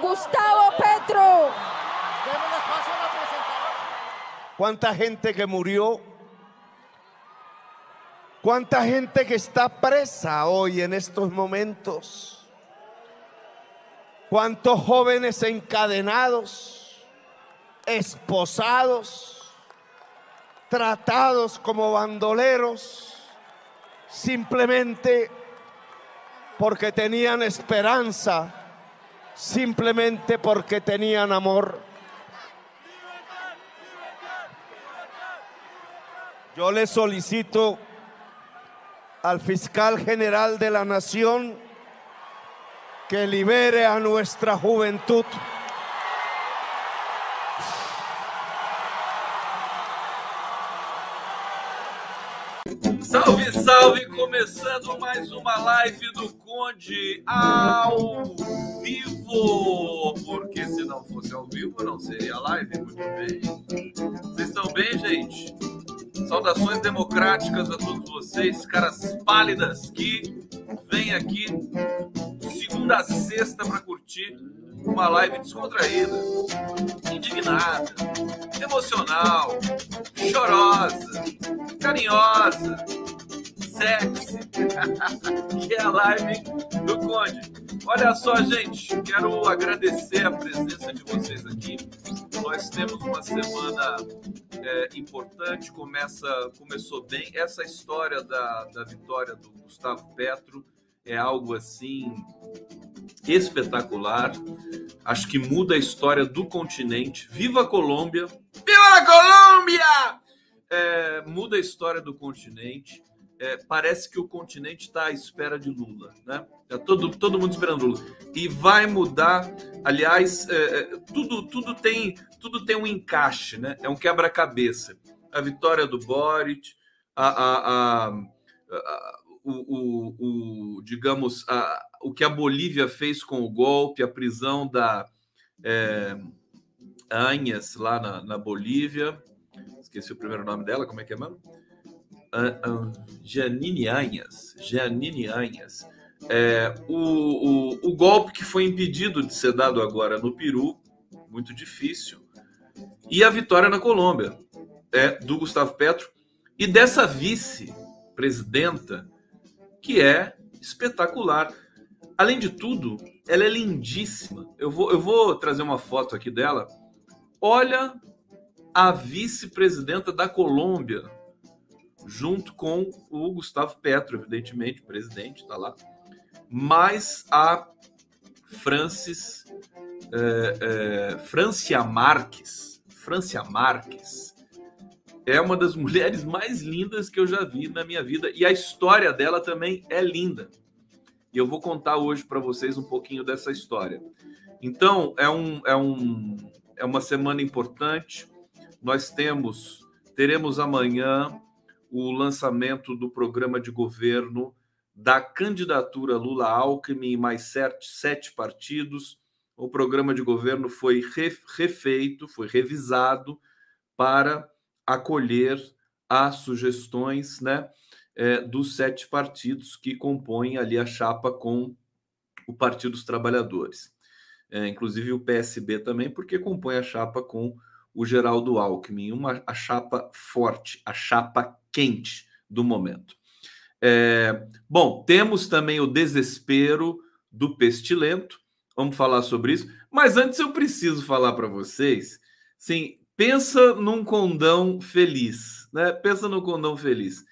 Gustavo Petro. ¿Cuánta gente que murió? ¿Cuánta gente que está presa hoy en estos momentos? ¿Cuántos jóvenes encadenados, esposados, tratados como bandoleros, simplemente porque tenían esperanza, simplemente porque tenían amor? Yo le solicito al fiscal general de la nación que libere a nuestra juventud. Salve, salve! Começando mais uma live do Conde ao vivo. Porque se não fosse ao vivo, não seria live. Muito bem. Vocês estão bem, gente? Saudações democráticas a todos vocês, caras pálidas que vêm aqui segunda a sexta para curtir uma live descontraída, indignada, emocional, chorosa, carinhosa, sexy, que é a live do Conde. Olha só, gente, quero agradecer a presença de vocês aqui. Nós temos uma semana é, importante, começa, começou bem. Essa história da, da vitória do Gustavo Petro é algo assim espetacular. Acho que muda a história do continente. Viva a Colômbia! Viva a Colômbia! É, muda a história do continente. É, parece que o continente está à espera de Lula, né? Tá todo, todo mundo esperando Lula. E vai mudar. Aliás, é, é tudo, tudo, tem, tudo tem um encaixe, né? É um quebra-cabeça. A vitória do Boric, a, a, a, a o, o, o, digamos, a, o que a Bolívia fez com o golpe, a prisão da é, Anhas lá na, na, Bolívia. Esqueci o primeiro nome dela, como é que é mesmo? Janine Anhas. Janine Anhas. É, o, o, o golpe que foi impedido de ser dado agora no Peru, muito difícil, e a vitória na Colômbia, é, do Gustavo Petro, e dessa vice-presidenta, que é espetacular. Além de tudo, ela é lindíssima. Eu vou, eu vou trazer uma foto aqui dela. Olha a vice-presidenta da Colômbia, junto com o Gustavo Petro, evidentemente, presidente, está lá, mais a Francis, é, é, Francia Marques, Francia Marques, é uma das mulheres mais lindas que eu já vi na minha vida e a história dela também é linda. E eu vou contar hoje para vocês um pouquinho dessa história. Então, é, um, é, um, é uma semana importante. Nós temos, teremos amanhã o lançamento do programa de governo da candidatura Lula Alckmin e mais sete, sete partidos. O programa de governo foi refeito, foi revisado para acolher as sugestões né, é, dos sete partidos que compõem ali a chapa com o Partido dos Trabalhadores. É, inclusive o PSB também, porque compõe a chapa com o Geraldo Alckmin, uma, a chapa forte, a chapa quente do momento. É, bom, temos também o desespero do pestilento, vamos falar sobre isso, mas antes eu preciso falar para vocês, sim, pensa num condão feliz, né? Pensa num condão feliz.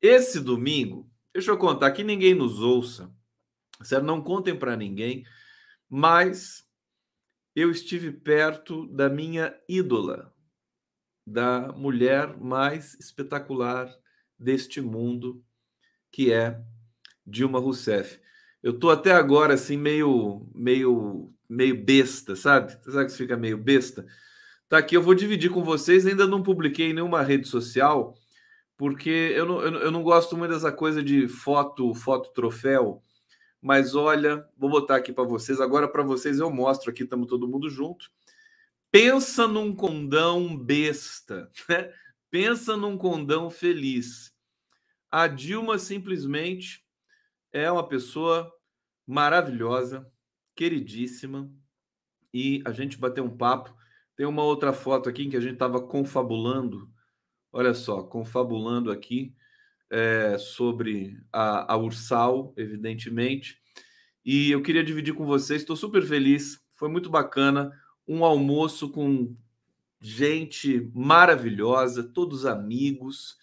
Esse domingo, deixa eu contar que ninguém nos ouça, certo? Não contem para ninguém, mas eu estive perto da minha ídola, da mulher mais espetacular deste mundo, que é Dilma Rousseff. Eu tô até agora assim meio meio meio besta, sabe? Sabe que fica meio besta? Tá aqui, eu vou dividir com vocês. Ainda não publiquei em nenhuma rede social, porque eu não, eu, não gosto muito dessa coisa de foto, foto troféu. Mas olha, vou botar aqui para vocês. Agora, para vocês, eu mostro aqui, estamos todo mundo junto. Pensa num condão besta, né? Pensa num condão feliz. A Dilma simplesmente é uma pessoa maravilhosa, queridíssima, e a gente bateu um papo. Tem uma outra foto aqui em que a gente estava confabulando, olha só, confabulando aqui é, sobre a, a Ursal, evidentemente. E eu queria dividir com vocês, estou super feliz, foi muito bacana. Um almoço com gente maravilhosa, todos amigos,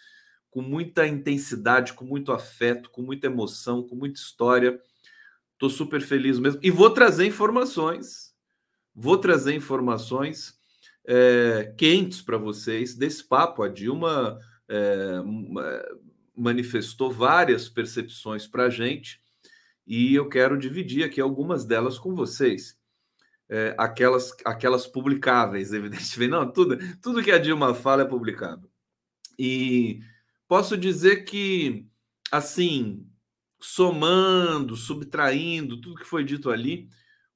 com muita intensidade, com muito afeto, com muita emoção, com muita história. Estou super feliz mesmo. E vou trazer informações, vou trazer informações é, quentes para vocês desse papo. A Dilma é, manifestou várias percepções para a gente e eu quero dividir aqui algumas delas com vocês. É, aquelas, aquelas publicáveis, evidentemente. Não, tudo, tudo que a Dilma fala é publicável. E posso dizer que, assim, somando, subtraindo tudo que foi dito ali,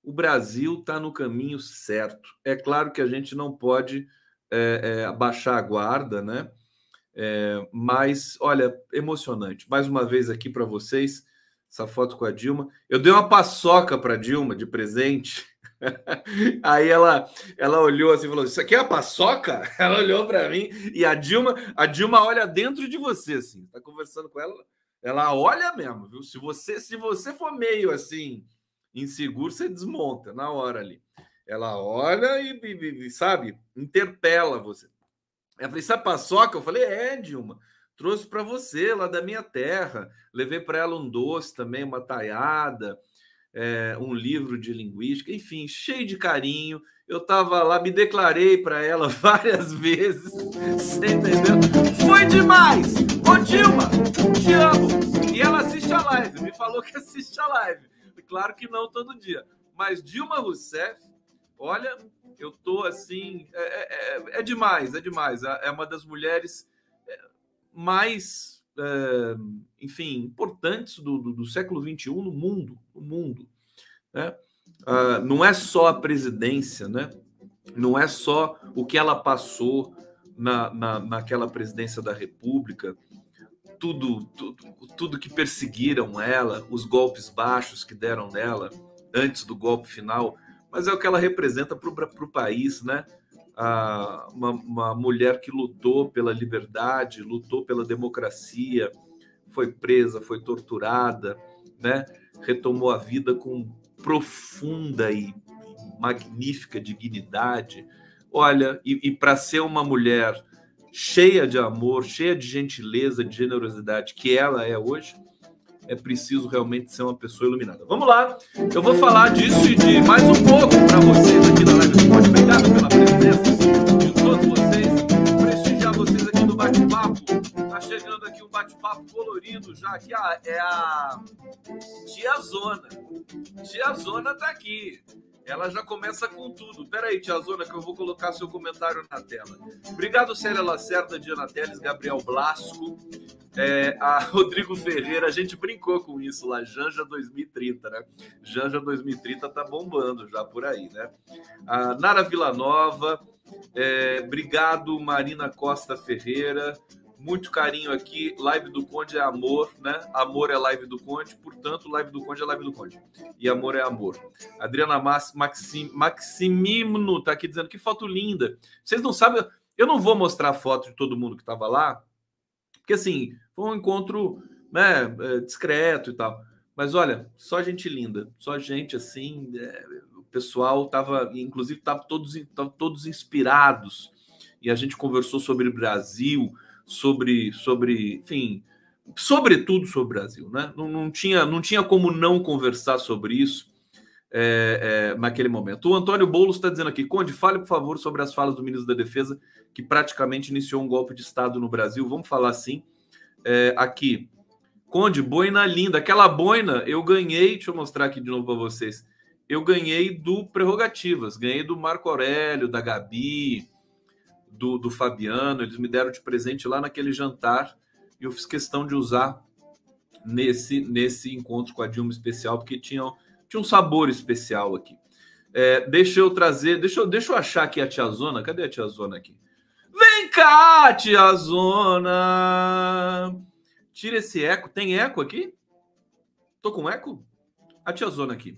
o Brasil está no caminho certo. É claro que a gente não pode é, é, abaixar a guarda, né? É, mas, olha, emocionante. Mais uma vez aqui para vocês, essa foto com a Dilma. Eu dei uma paçoca para Dilma de presente. Aí ela, ela olhou assim e falou: Isso aqui é a paçoca? Ela olhou para mim e a Dilma, a Dilma olha dentro de você, assim, tá conversando com ela. Ela olha mesmo, viu? Se você, se você for meio assim, inseguro, você desmonta na hora ali. Ela olha e, e, e sabe, interpela você. Ela falou: Isso é paçoca? Eu falei: É, Dilma. Trouxe para você lá da minha terra. Levei para ela um doce também, uma taiada, é, um livro de linguística, enfim, cheio de carinho. Eu estava lá, me declarei para ela várias vezes. Você entendeu? Foi demais! Ô Dilma, te amo! E ela assiste a live, me falou que assiste a live. Claro que não todo dia. Mas Dilma Rousseff, olha, eu tô assim. É, é, é, é demais, é demais. É, é uma das mulheres mais, é, enfim, importantes do, do, do, século XXI no mundo, no mundo. Né? Ah, não é só a presidência, né? não é só o que ela passou na, na, naquela presidência da República, tudo, tudo, tudo que perseguiram ela, os golpes baixos que deram nela antes do golpe final, mas é o que ela representa para o país, né? a, uma, uma mulher que lutou pela liberdade, lutou pela democracia, foi presa, foi torturada, né? retomou a vida com profunda e magnífica dignidade. Olha, e, e para ser uma mulher cheia de amor, cheia de gentileza, de generosidade, que ela é hoje, é preciso realmente ser uma pessoa iluminada. Vamos lá, eu vou falar disso e de mais um pouco para vocês aqui na live do. Obrigado pela presença de todos vocês. Prestigiar vocês aqui no bate-papo. Tá chegando aqui um bate-papo colorido já. Ah, é a Tia Zona. Tia Zona tá aqui. Ela já começa com tudo. Pera aí, Tia Zona, que eu vou colocar seu comentário na tela. Obrigado, Célia Lacerda, Diana Teles, Gabriel Blasco, é, a Rodrigo Ferreira. A gente brincou com isso lá, Janja 2030, né? Janja 2030 tá bombando já por aí, né? A Nara Villanova, é, obrigado, Marina Costa Ferreira muito carinho aqui. Live do Conde é amor, né? Amor é live do Conde, portanto, live do Conde é live do Conde. E amor é amor. Adriana Maxim, Maximino tá aqui dizendo que foto linda. Vocês não sabem, eu não vou mostrar a foto de todo mundo que estava lá, porque assim, foi um encontro né, é, discreto e tal. Mas olha, só gente linda, só gente assim, é, o pessoal tava, inclusive, tava todos, tava todos inspirados. E a gente conversou sobre o Brasil, sobre, sobre, enfim, sobretudo sobre o Brasil, né? Não, não, tinha, não tinha como não conversar sobre isso é, é, naquele momento. O Antônio Boulos está dizendo aqui, Conde, fale, por favor, sobre as falas do ministro da Defesa, que praticamente iniciou um golpe de Estado no Brasil. Vamos falar assim. É, aqui, Conde, boina linda. Aquela boina eu ganhei, deixa eu mostrar aqui de novo para vocês. Eu ganhei do Prerrogativas, ganhei do Marco Aurélio, da Gabi, do, do Fabiano, eles me deram de presente lá naquele jantar e eu fiz questão de usar nesse, nesse encontro com a Dilma especial, porque tinha, tinha um sabor especial aqui. É, deixa eu trazer, deixa eu, deixa eu achar aqui a Tia Zona. Cadê a Tia Zona aqui? Vem cá, Tia Zona! Tira esse eco. Tem eco aqui? Tô com eco? A tia Zona aqui.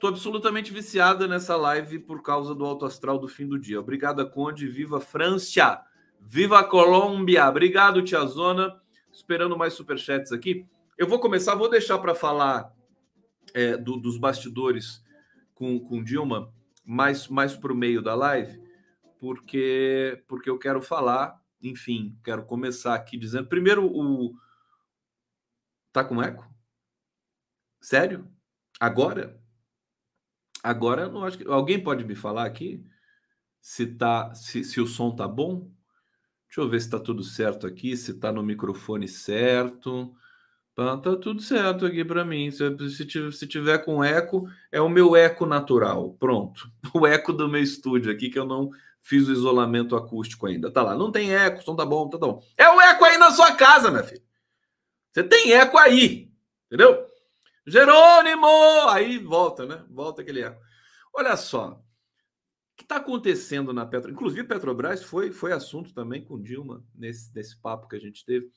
Tô absolutamente viciada nessa live por causa do alto astral do fim do dia. Obrigada, Conde. Viva França! Viva Colômbia! Obrigado, tia Zona. Esperando mais superchats aqui. Eu vou começar, vou deixar para falar é, do, dos bastidores com, com Dilma mais, mais para o meio da live, porque, porque eu quero falar, enfim, quero começar aqui dizendo. Primeiro, o. Tá com eco? Sério? Agora? Agora não acho que. Alguém pode me falar aqui se, tá, se, se o som tá bom? Deixa eu ver se está tudo certo aqui, se está no microfone certo. Tá, tá tudo certo aqui para mim. Se, se, se tiver com eco, é o meu eco natural. Pronto. O eco do meu estúdio aqui, que eu não fiz o isolamento acústico ainda. Tá lá. Não tem eco, som tá bom, tá bom. É o eco aí na sua casa, minha filha. Você tem eco aí. Entendeu? Jerônimo! Aí volta, né? Volta aquele eco. Olha só. O que está acontecendo na Petro? Inclusive, Petrobras foi, foi assunto também com Dilma nesse, nesse papo que a gente teve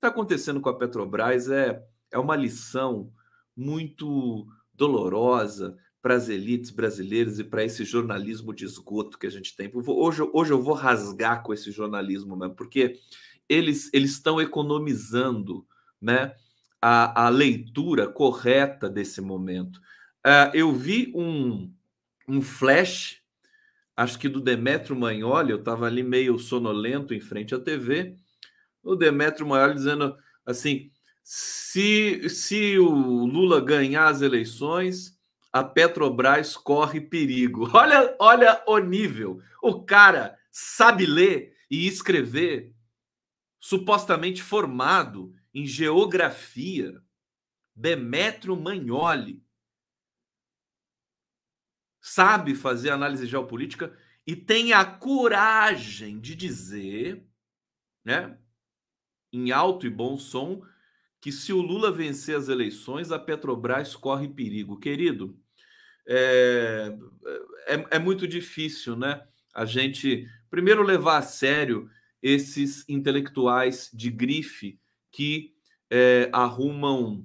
está acontecendo com a Petrobras é, é uma lição muito dolorosa para as elites brasileiras e para esse jornalismo de esgoto que a gente tem. Hoje, hoje eu vou rasgar com esse jornalismo mesmo, porque eles, eles estão economizando né, a, a leitura correta desse momento. Uh, eu vi um, um flash, acho que do Demetrio Magnoli, eu estava ali meio sonolento em frente à TV, o Demetrio Maior dizendo assim: se, se o Lula ganhar as eleições, a Petrobras corre perigo. Olha, olha o nível. O cara sabe ler e escrever, supostamente formado em geografia. Demetrio Magnoli sabe fazer análise geopolítica e tem a coragem de dizer, né? em alto e bom som que se o Lula vencer as eleições, a Petrobras corre perigo. Querido, é, é, é, muito difícil, né? A gente, primeiro, levar a sério esses intelectuais de grife que é, arrumam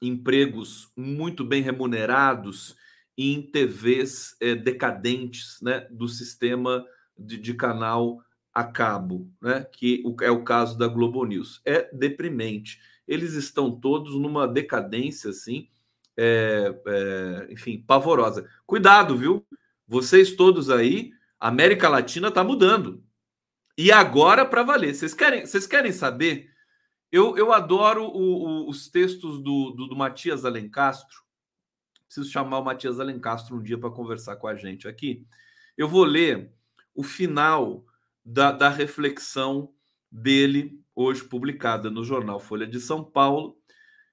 empregos muito bem remunerados em TVs é, decadentes né, do sistema de, de canal a cabo, né? que é o caso da Globo News. É deprimente. Eles estão todos numa decadência assim, é, é, enfim, pavorosa. Cuidado, viu? Vocês todos aí, a América Latina está mudando. E agora para valer. Vocês querem, vocês querem saber? Eu, eu adoro o, o, os textos do, do, do Matias Alencastro. Preciso chamar o Matias Alencastro um dia para conversar com a gente aqui. Eu vou ler o final da, da reflexão dele, hoje publicada no jornal Folha de São Paulo.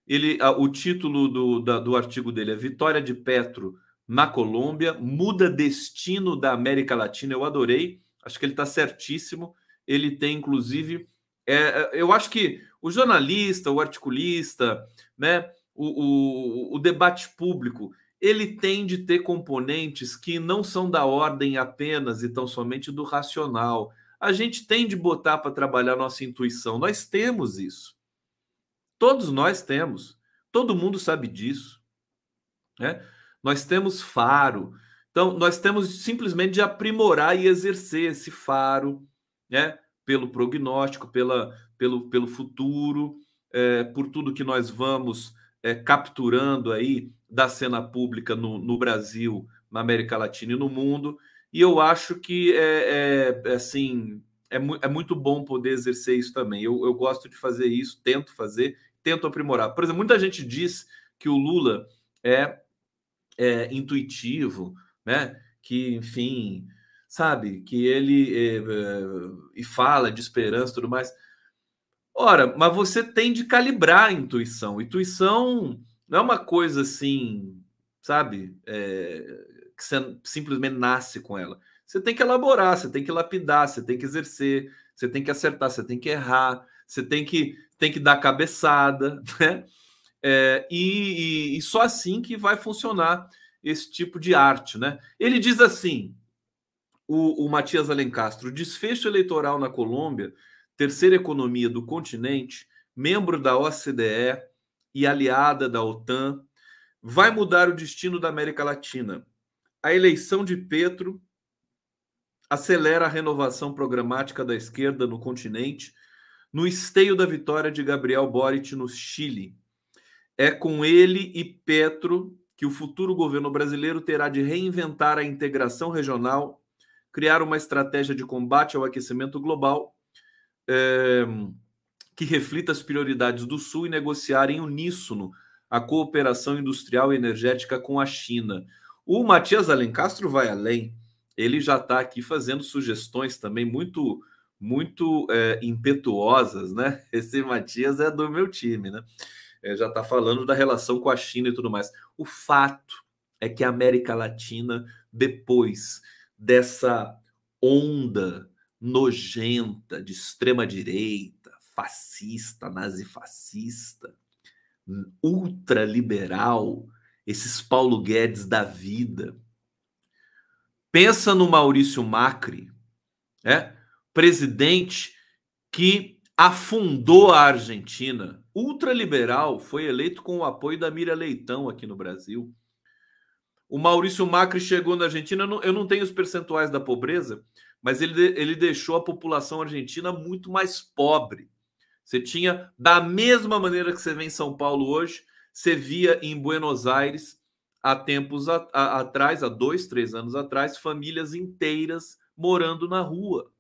Ele, o título do, da, do artigo dele é Vitória de Petro na Colômbia, muda destino da América Latina. Eu adorei, acho que ele está certíssimo. Ele tem, inclusive, é, é, eu acho que o jornalista, o articulista, né, o, o, o debate público, ele tem de ter componentes que não são da ordem apenas e tão somente do racional, a gente tem de botar para trabalhar nossa intuição. Nós temos isso. Todos nós temos. Todo mundo sabe disso. Né? Nós temos faro. Então, nós temos simplesmente de aprimorar e exercer esse faro né? Pelo prognóstico, pela, pelo, pelo futuro, é, por tudo que nós vamos é, capturando aí da cena pública no, no Brasil, na América Latina e no mundo. E eu acho que é, é, é assim é, mu é, muito bom poder exercer isso também. Eu, eu gosto de fazer isso, tento fazer, tento aprimorar. Por exemplo, muita gente diz que o Lula é, é intuitivo, né? Que, enfim, sabe, que ele é, é, e fala de esperança e tudo mais. Ora, mas você tem de calibrar a intuição. Intuição não é uma coisa assim, sabe? É, que você simplesmente nasce com ela. Você tem que elaborar, você tem que lapidar, você tem que exercer, você tem que acertar, você tem que errar, você tem que, tem que dar cabeçada, né? É, e, e, e só assim que vai funcionar esse tipo de arte, né? Ele diz assim, o, o Matias Alencastro, desfecho eleitoral na Colômbia, terceira economia do continente, membro da OCDE, e aliada da OTAN, vai mudar o destino da América Latina. A eleição de Petro acelera a renovação programática da esquerda no continente, no esteio da vitória de Gabriel Boric no Chile. É com ele e Petro que o futuro governo brasileiro terá de reinventar a integração regional, criar uma estratégia de combate ao aquecimento global é, que reflita as prioridades do Sul e negociar em uníssono a cooperação industrial e energética com a China. O Matias Alencastro vai além. Ele já está aqui fazendo sugestões também muito muito é, impetuosas, né? Esse Matias é do meu time, né? É, já está falando da relação com a China e tudo mais. O fato é que a América Latina, depois dessa onda nojenta de extrema direita, fascista, nazifascista, ultraliberal, esses Paulo Guedes da vida. Pensa no Maurício Macri, é? presidente que afundou a Argentina. Ultraliberal, foi eleito com o apoio da Mira Leitão aqui no Brasil. O Maurício Macri chegou na Argentina, eu não tenho os percentuais da pobreza, mas ele, ele deixou a população argentina muito mais pobre. Você tinha, da mesma maneira que você vê em São Paulo hoje, você via em Buenos Aires, há tempos a, a, atrás, há dois, três anos atrás, famílias inteiras morando na rua,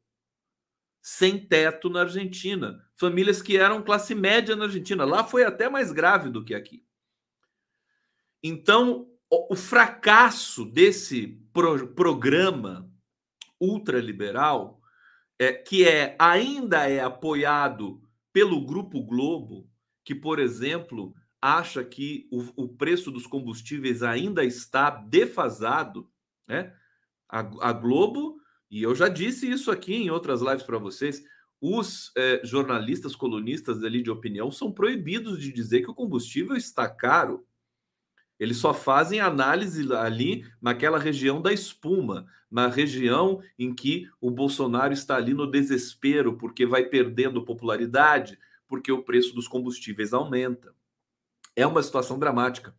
sem teto na Argentina. Famílias que eram classe média na Argentina. Lá foi até mais grave do que aqui. Então, o, fracasso desse pro, programa ultraliberal, é, que é ainda é apoiado pelo Grupo Globo, que, por exemplo, acha que o, o preço dos combustíveis ainda está defasado, né? A, a, Globo, e eu já disse isso aqui em outras lives para vocês, os é, jornalistas colunistas ali de opinião são proibidos de dizer que o combustível está caro. Eles só fazem análise ali naquela região da espuma, na região em que o Bolsonaro está ali no desespero, porque vai perdendo popularidade, porque o preço dos combustíveis aumenta. É uma situação dramática.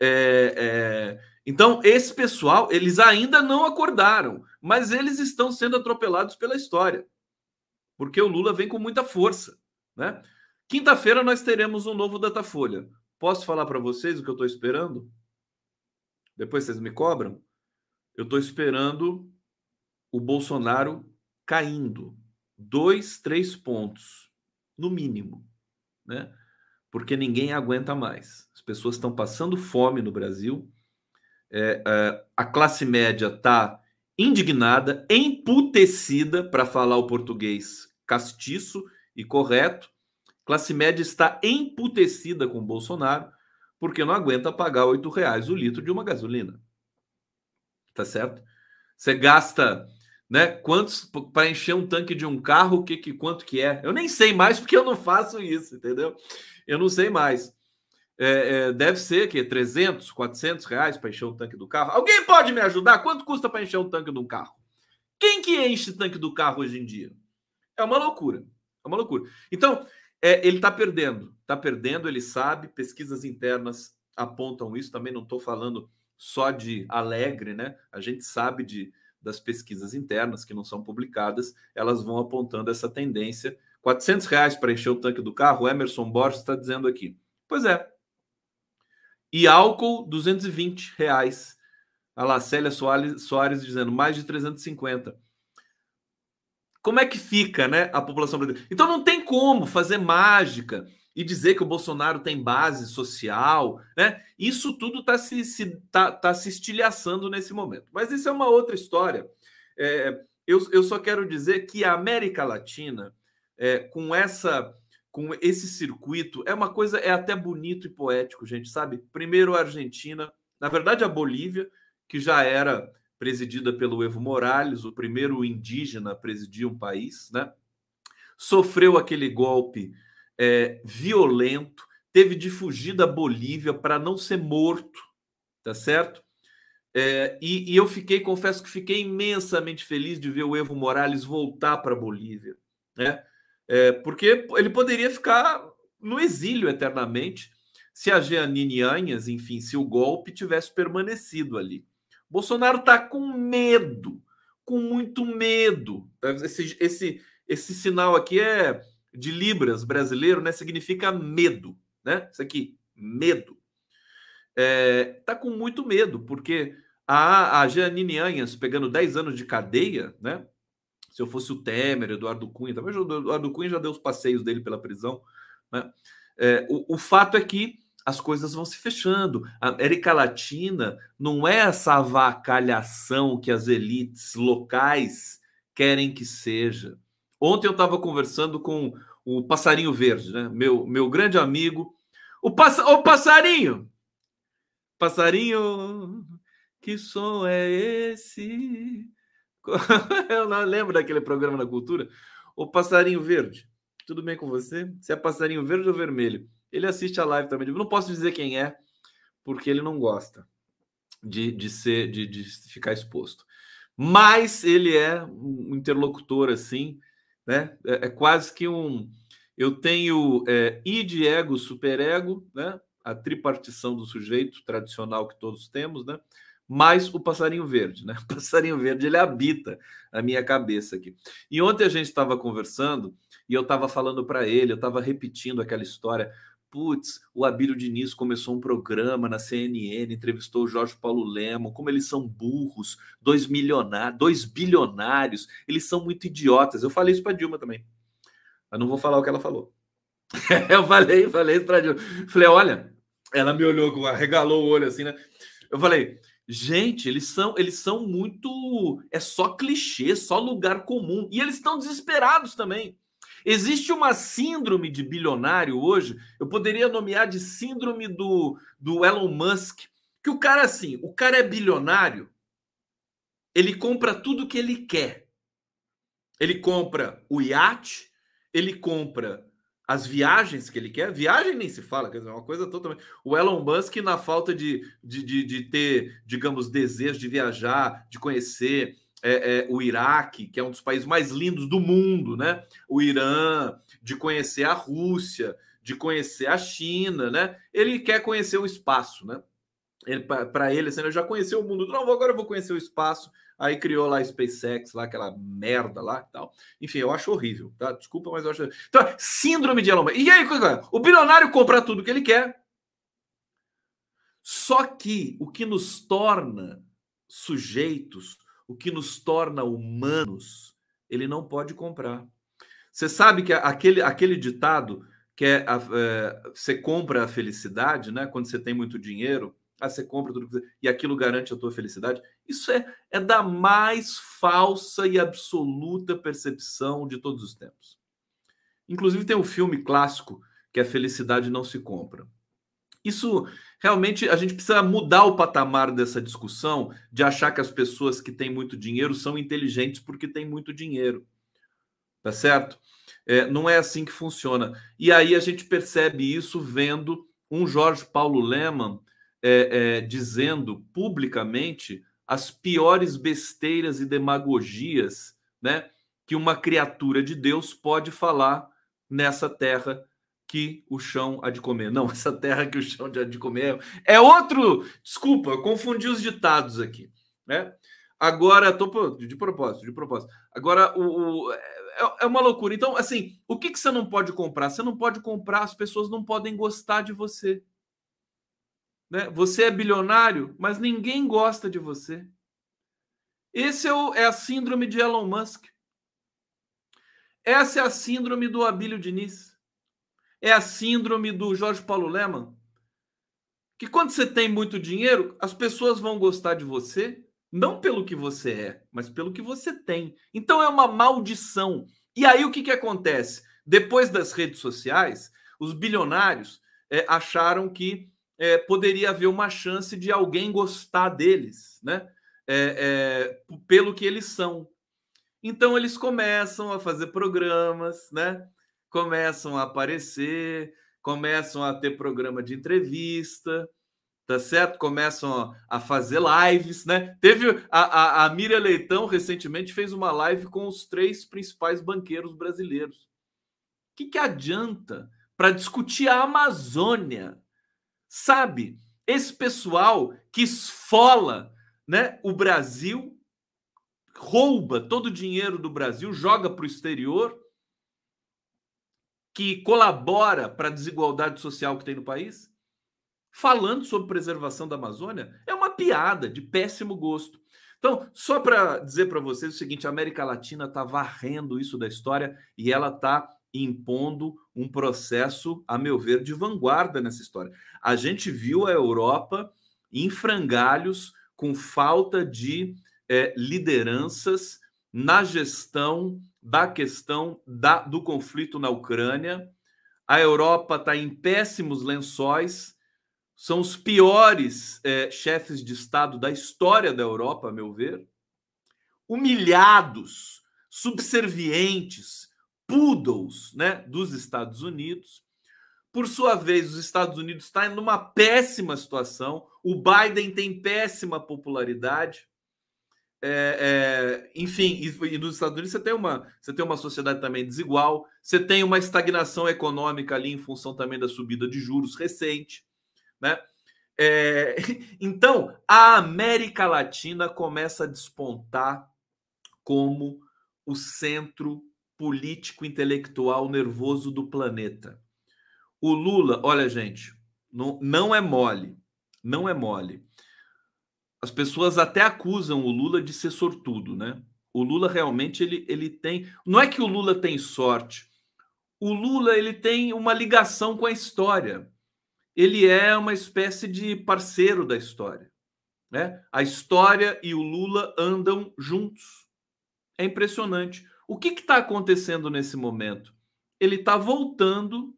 É, é... Então, esse pessoal, eles ainda não acordaram, mas eles estão sendo atropelados pela história, porque o Lula vem com muita força. Né? Quinta-feira nós teremos um novo Datafolha. Posso falar para vocês o que eu estou esperando? Depois vocês me cobram. Eu estou esperando o Bolsonaro caindo dois, três pontos, no mínimo, né? Porque ninguém aguenta mais. As pessoas estão passando fome no Brasil. É, é, a classe média está indignada, emputecida, para falar o português castiço e correto, Classe média está emputecida com Bolsonaro porque não aguenta pagar oito reais o litro de uma gasolina. Tá certo? Você gasta, né? Quantos para encher um tanque de um carro? Que, que quanto que é? Eu nem sei mais porque eu não faço isso, entendeu? Eu não sei mais. É, é, deve ser que 300, 400 reais para encher o tanque do carro. Alguém pode me ajudar? Quanto custa para encher um tanque de um carro? Quem que enche o tanque do carro hoje em dia? É uma loucura. É uma loucura. Então, é, ele está perdendo, está perdendo, ele sabe, pesquisas internas apontam isso, também não estou falando só de alegre, né? A gente sabe de, das pesquisas internas que não são publicadas, elas vão apontando essa tendência. 400 reais para encher o tanque do carro, Emerson Borges está dizendo aqui. Pois é. E álcool, 220 reais. A Lacélia Soares, Soares dizendo mais de 350 como é que fica né, a população brasileira? Então não tem como fazer mágica e dizer que o Bolsonaro tem base social, né? Isso tudo está se, se, tá, tá se estilhaçando nesse momento. Mas isso é uma outra história. É, eu, eu só quero dizer que a América Latina, é, com essa com esse circuito, é uma coisa, é até bonito e poético, gente, sabe? Primeiro a Argentina, na verdade a Bolívia, que já era presidida pelo Evo Morales, o primeiro indígena a presidir um país, né? Sofreu aquele golpe é, violento, teve de fugir da Bolívia para não ser morto, tá certo? É, e, e, eu fiquei, confesso que fiquei imensamente feliz de ver o Evo Morales voltar para a Bolívia, né? É, porque ele poderia ficar no exílio eternamente se a Jeanine Anhas, enfim, se o golpe tivesse permanecido ali. Bolsonaro está com medo, com muito medo. Esse, esse, esse sinal aqui é de Libras brasileiro, né? Significa medo, né? Isso aqui, medo. É, tá com muito medo, porque a, a Jeanine Anhas, pegando 10 anos de cadeia, né? Se eu fosse o Temer, Eduardo Cunha, talvez o Eduardo Cunha já deu os passeios dele pela prisão, né? É, o, o fato é que as coisas vão se fechando. A América Latina não é essa avacalhação que as elites locais querem que seja. Ontem eu estava conversando com o Passarinho Verde, né? meu, meu grande amigo. O, pass... o Passarinho! Passarinho, que som é esse? Eu não lembro daquele programa na cultura. O Passarinho Verde, tudo bem com você? Você é passarinho verde ou vermelho? Ele assiste a live também. Eu não posso dizer quem é, porque ele não gosta de, de ser, de, de ficar exposto. Mas ele é um interlocutor assim, né? É, é quase que um. Eu tenho é, id, ego, superego, né? A tripartição do sujeito tradicional que todos temos, né? mais o passarinho verde, né? O passarinho verde ele habita a minha cabeça aqui. E ontem a gente estava conversando e eu estava falando para ele, eu estava repetindo aquela história putz, o Abílio Diniz começou um programa na CNN, entrevistou o Jorge Paulo Lemo, como eles são burros, dois milionários, dois bilionários, eles são muito idiotas. Eu falei isso para Dilma também. Mas não vou falar o que ela falou. eu falei, falei isso para Dilma. Falei, olha, ela me olhou, arregalou o olho assim, né? Eu falei, gente, eles são, eles são muito, é só clichê, só lugar comum, e eles estão desesperados também. Existe uma síndrome de bilionário hoje, eu poderia nomear de síndrome do, do Elon Musk, que o cara assim, o cara é bilionário, ele compra tudo que ele quer. Ele compra o iate, ele compra as viagens que ele quer. Viagem nem se fala, quer dizer, é uma coisa totalmente. O Elon Musk, na falta de, de, de, de ter, digamos, desejo de viajar, de conhecer, é, é, o Iraque, que é um dos países mais lindos do mundo, né? O Irã, de conhecer a Rússia, de conhecer a China, né? Ele quer conhecer o espaço, né? Para ele, assim, eu já conheci o mundo, não, agora eu vou conhecer o espaço. Aí criou lá a SpaceX, lá aquela merda lá e tal. Enfim, eu acho horrível, tá? Desculpa, mas eu acho. Então, síndrome de Elon. E aí, o bilionário compra tudo que ele quer. Só que o que nos torna sujeitos o que nos torna humanos, ele não pode comprar. Você sabe que aquele, aquele ditado que é, é, você compra a felicidade, né? Quando você tem muito dinheiro, ah, você compra tudo e aquilo garante a tua felicidade. Isso é, é da mais falsa e absoluta percepção de todos os tempos. Inclusive tem um filme clássico que é Felicidade Não Se Compra. Isso realmente a gente precisa mudar o patamar dessa discussão de achar que as pessoas que têm muito dinheiro são inteligentes porque têm muito dinheiro. Tá certo? É, não é assim que funciona. E aí a gente percebe isso vendo um Jorge Paulo Leman é, é, dizendo publicamente as piores besteiras e demagogias né, que uma criatura de Deus pode falar nessa terra que o chão há de comer. Não, essa terra que o chão há de comer é outro. Desculpa, confundi os ditados aqui, né? Agora, tô de propósito, de propósito. Agora, o, o é, é, uma loucura. Então, assim, o que, que você não pode comprar? Você não pode comprar, as pessoas não podem gostar de você. Né? Você é bilionário, mas ninguém gosta de você. Esse é, o, é a síndrome de Elon Musk. Essa é a síndrome do Abílio Diniz. É a síndrome do Jorge Paulo Leman. Que quando você tem muito dinheiro, as pessoas vão gostar de você, não pelo que você é, mas pelo que você tem. Então é uma maldição. E aí o que, que acontece? Depois das redes sociais, os bilionários é, acharam que é, poderia haver uma chance de alguém gostar deles, né? É, é pelo que eles são. Então eles começam a fazer programas, né? Começam a aparecer, começam a ter programa de entrevista, tá certo? Começam a fazer lives, né? Teve a, a, a Miriam Leitão recentemente fez uma live com os três principais banqueiros brasileiros. O que, que adianta para discutir a Amazônia? sabe? Esse pessoal que esfola né, o Brasil, rouba todo o dinheiro do Brasil, joga para o exterior, que colabora para a desigualdade social que tem no país, falando sobre preservação da Amazônia, é uma piada de péssimo gosto. Então, só para dizer para vocês o seguinte: a América Latina está varrendo isso da história e ela está impondo um processo, a meu ver, de vanguarda nessa história. A gente viu a Europa em frangalhos com falta de é, lideranças na gestão da questão da, do conflito na Ucrânia. A Europa está em péssimos lençóis, são os piores é, chefes de Estado da história da Europa, a meu ver, humilhados, subservientes, poodles né, dos Estados Unidos. Por sua vez, os Estados Unidos está em uma péssima situação. O Biden tem péssima popularidade. É, é, enfim, e, e, nos Estados Unidos você tem, uma, você tem uma sociedade também desigual, você tem uma estagnação econômica ali em função também da subida de juros recente. Né? É, então, a América Latina começa a despontar como o centro político intelectual nervoso do planeta. O Lula, olha, gente, não, não é mole, não é mole. As pessoas até acusam o Lula de ser sortudo, né? O Lula realmente ele, ele tem. Não é que o Lula tem sorte. O Lula ele tem uma ligação com a história ele é uma espécie de parceiro da história. Né? A história e o Lula andam juntos. É impressionante. O que está acontecendo nesse momento? Ele está voltando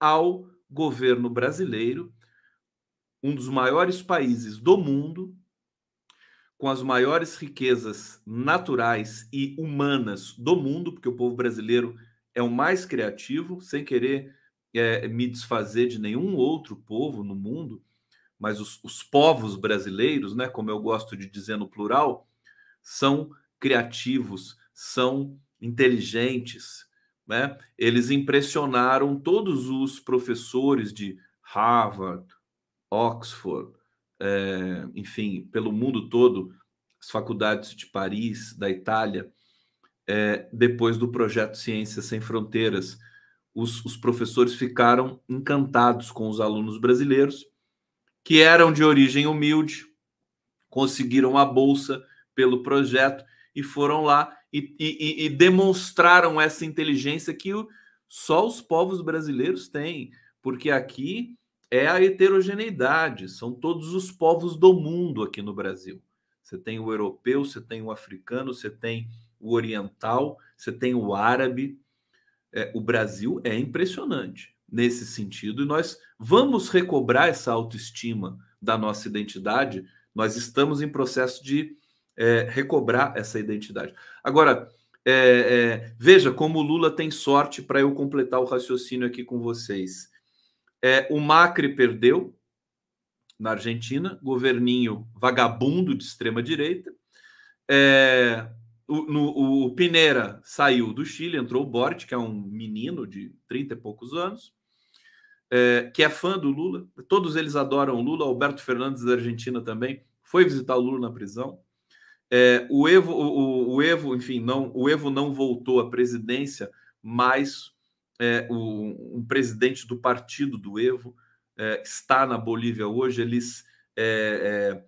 ao governo brasileiro, um dos maiores países do mundo, com as maiores riquezas naturais e humanas do mundo, porque o povo brasileiro é o mais criativo, sem querer é, me desfazer de nenhum outro povo no mundo, mas os, os povos brasileiros, né, como eu gosto de dizer no plural, são criativos, são inteligentes. Né? Eles impressionaram todos os professores de Harvard, Oxford, é, enfim, pelo mundo todo, as faculdades de Paris, da Itália, é, depois do projeto Ciências Sem Fronteiras, os, os professores ficaram encantados com os alunos brasileiros, que eram de origem humilde, conseguiram a bolsa pelo projeto e foram lá e, e, e demonstraram essa inteligência que só os povos brasileiros têm, porque aqui é a heterogeneidade, são todos os povos do mundo aqui no Brasil. Você tem o europeu, você tem o africano, você tem o oriental, você tem o árabe, é, o Brasil é impressionante nesse sentido e nós vamos recobrar essa autoestima da nossa identidade. Nós estamos em processo de é, recobrar essa identidade. Agora, é, é, veja como o Lula tem sorte para eu completar o raciocínio aqui com vocês. É, o Macri perdeu na Argentina, governinho vagabundo de extrema direita. É, o, no, o Pinera saiu do Chile, entrou o Bort, que é um menino de 30 e poucos anos, é, que é fã do Lula. Todos eles adoram o Lula. Alberto Fernandes da Argentina também foi visitar o Lula na prisão. É, o Evo, o, o, Evo, enfim, não, o Evo não voltou à presidência, mas é, o, um presidente do partido do Evo é, está na Bolívia hoje. Eles é,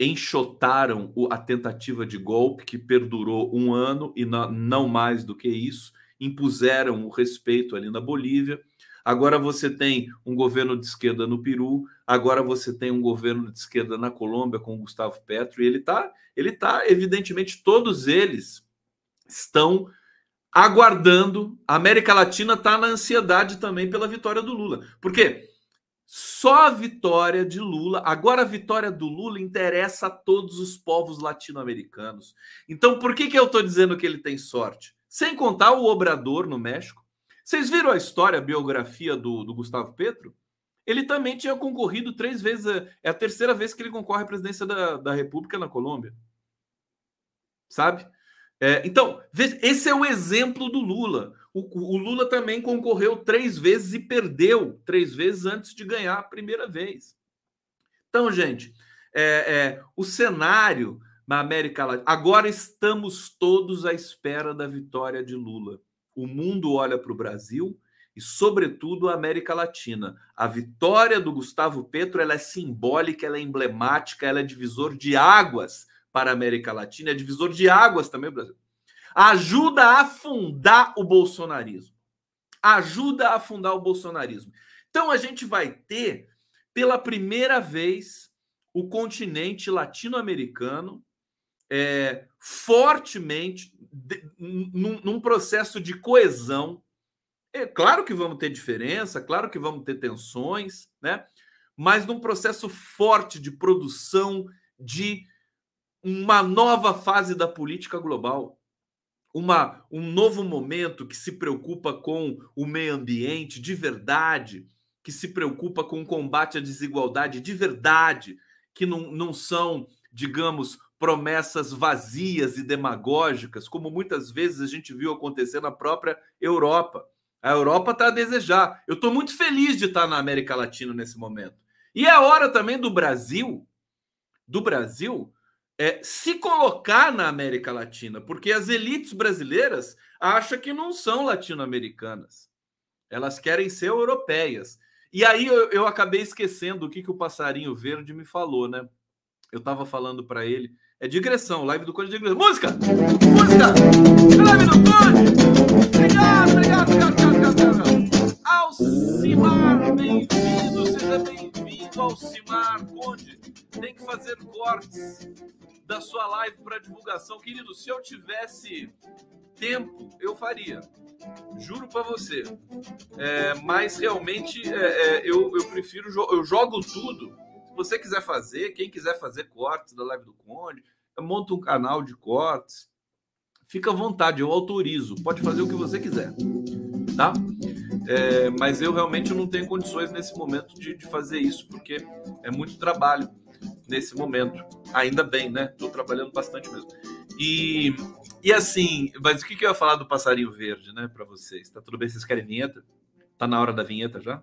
é, enxotaram a tentativa de golpe que perdurou um ano e não mais do que isso, impuseram o respeito ali na Bolívia. Agora você tem um governo de esquerda no Peru, agora você tem um governo de esquerda na Colômbia com Gustavo Petro, e ele está, ele tá, evidentemente, todos eles estão aguardando. A América Latina está na ansiedade também pela vitória do Lula. Por quê? Só a vitória de Lula, agora a vitória do Lula interessa a todos os povos latino-americanos. Então, por que, que eu estou dizendo que ele tem sorte? Sem contar o Obrador no México. Vocês viram a história, a biografia do, do Gustavo Petro? Ele também tinha concorrido três vezes, é a terceira vez que ele concorre à presidência da, da República na Colômbia. Sabe? É, então, esse é o exemplo do Lula. O, o, Lula também concorreu três vezes e perdeu três vezes antes de ganhar a primeira vez. Então, gente, é, é, o cenário na América Latina. Agora estamos todos à espera da vitória de Lula. O mundo olha para o Brasil e, sobretudo, a América Latina. A vitória do Gustavo Petro ela é simbólica, ela é emblemática, ela é divisor de águas para a América Latina, é divisor de águas também Brasil ajuda a afundar o bolsonarismo. Ajuda a afundar o bolsonarismo. Então a gente vai ter, pela primeira vez, o continente latino-americano é, fortemente de, num, num processo de coesão. É claro que vamos ter diferença, claro que vamos ter tensões, né? Mas num processo forte de produção de uma nova fase da política global uma, um novo momento que se preocupa com o meio ambiente de verdade, que se preocupa com o combate à desigualdade de verdade, que não, não são, digamos, promessas vazias e demagógicas, como muitas vezes a gente viu acontecer na própria Europa. A Europa está a desejar. Eu estou muito feliz de estar na América Latina nesse momento. E é hora também do Brasil, do Brasil, é, se colocar na América Latina, porque as elites brasileiras acham que não são latino-americanas. Elas querem ser europeias. E aí eu, eu acabei esquecendo o que, que o passarinho verde me falou, né? Eu estava falando para ele. É digressão, live do Conde de digressão. Música! Música! Live do Conde! Obrigado, obrigado, obrigado, obrigado, obrigado. Alcimar, bem-vindo, seja bem-vindo, Alcimar Conde. Tem que fazer cortes da sua live para divulgação. Querido, se eu tivesse tempo, eu faria. Juro para você. É, mas realmente é, é, eu, eu prefiro, eu jogo tudo. Se você quiser fazer, quem quiser fazer cortes da live do Conde, eu monto um canal de cortes. Fica à vontade, eu autorizo. Pode fazer o que você quiser. Tá? É, mas eu realmente não tenho condições nesse momento de, de fazer isso, porque é muito trabalho nesse momento. Ainda bem, né? Estou trabalhando bastante mesmo. E, e assim, mas o que, que eu ia falar do passarinho verde, né, para vocês? Tá tudo bem? Vocês querem vinheta? Tá na hora da vinheta já?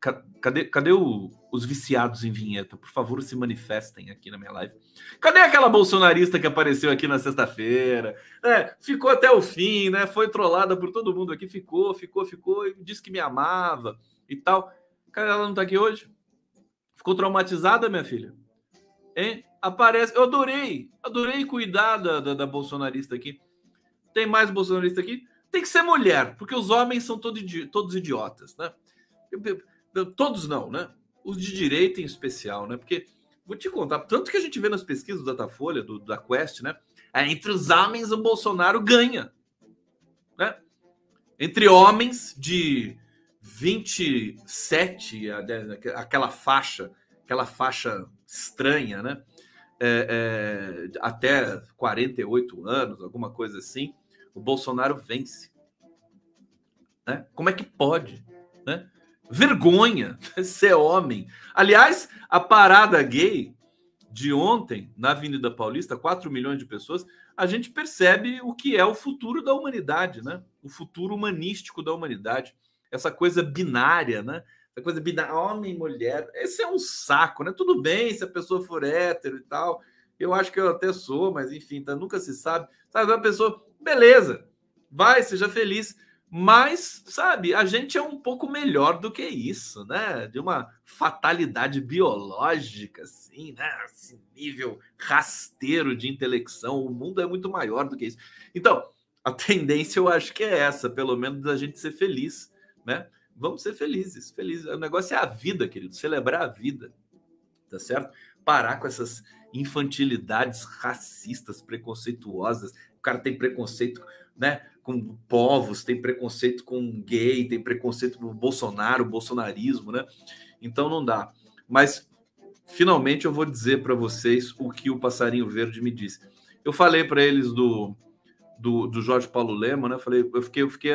Cadê, cadê o, os viciados em vinheta? Por favor, se manifestem aqui na minha live. Cadê aquela bolsonarista que apareceu aqui na sexta-feira? É, ficou até o fim, né? Foi trollada por todo mundo aqui, ficou, ficou, ficou, e disse que me amava e tal. Cara, ela não tá aqui hoje? Ficou traumatizada, minha filha? Hein? Aparece. Eu adorei, adorei cuidar da, da, da bolsonarista aqui. Tem mais bolsonarista aqui? Tem que ser mulher, porque os homens são todo, todos idiotas, né? Todos não, né? Os de direita em especial, né? Porque, vou te contar, tanto que a gente vê nas pesquisas do Datafolha, do, da Quest, né? É, entre os homens, o Bolsonaro ganha. Né? Entre homens de 27, aquela faixa, aquela faixa estranha, né? É, é, até 48 anos, alguma coisa assim, o Bolsonaro vence. Né? Como é que pode? Né? Vergonha ser homem. Aliás, a parada gay de ontem na Avenida Paulista, 4 milhões de pessoas, a gente percebe o que é o futuro da humanidade, né? O futuro humanístico da humanidade essa coisa binária, né? Essa coisa binária, homem e mulher. Esse é um saco, né? Tudo bem se a pessoa for hétero e tal. Eu acho que eu até sou, mas enfim, tá, nunca se sabe. Sabe, uma pessoa, beleza, vai, seja feliz. Mas, sabe, a gente é um pouco melhor do que isso, né? De uma fatalidade biológica, assim, né? Esse nível rasteiro de intelecção. O mundo é muito maior do que isso. Então, a tendência eu acho que é essa, pelo menos a gente ser feliz né? Vamos ser felizes, felizes. O negócio é a vida, querido, celebrar a vida, tá certo? Parar com essas infantilidades racistas, preconceituosas. O cara tem preconceito, né, com povos, tem preconceito com gay, tem preconceito com Bolsonaro, bolsonarismo, né? Então não dá. Mas finalmente eu vou dizer para vocês o que o passarinho verde me disse. Eu falei para eles do, do, do Jorge Paulo Lema, né? Falei, eu fiquei, eu fiquei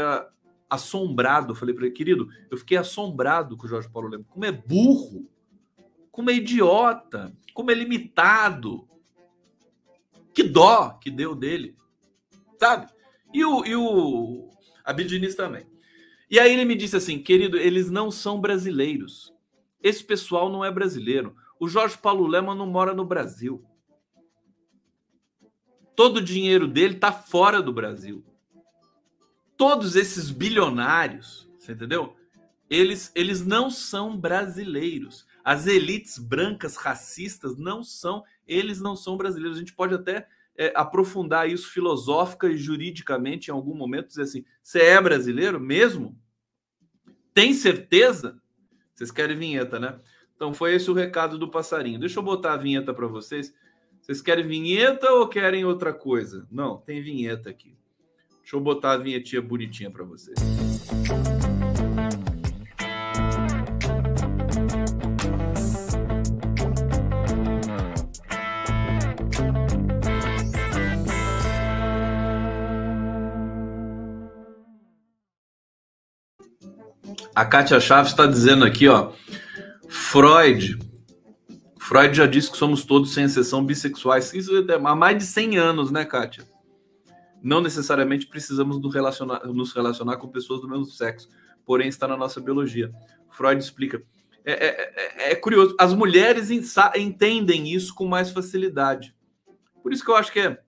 assombrado. Falei para ele, querido, eu fiquei assombrado com o Jorge Paulo Lema. Como é burro, como é idiota, como é limitado. Que dó que deu dele, sabe? E o, e o Abidinista também. E aí ele me disse assim, querido, eles não são brasileiros. Esse pessoal não é brasileiro. O Jorge Paulo Lema não mora no Brasil. Todo o dinheiro dele está fora do Brasil. Todos esses bilionários, você entendeu? Eles, eles não são brasileiros. As elites brancas racistas não são, eles não são brasileiros. A gente pode até é, aprofundar isso filosófica e juridicamente em algum momento, dizer assim: você é brasileiro mesmo? Tem certeza? Vocês querem vinheta, né? Então foi esse o recado do passarinho. Deixa eu botar a vinheta para vocês. Vocês querem vinheta ou querem outra coisa? Não, tem vinheta aqui. Deixa eu botar a vinhetinha bonitinha para vocês. A Kátia Chaves está dizendo aqui, ó. Freud. Freud já disse que somos todos, sem exceção, bissexuais. Isso é há mais de 100 anos, né, Kátia? Não necessariamente precisamos nos relacionar, nos relacionar com pessoas do mesmo sexo, porém está na nossa biologia. Freud explica. É, é, é, é curioso, as mulheres entendem isso com mais facilidade. Por isso que eu acho que é,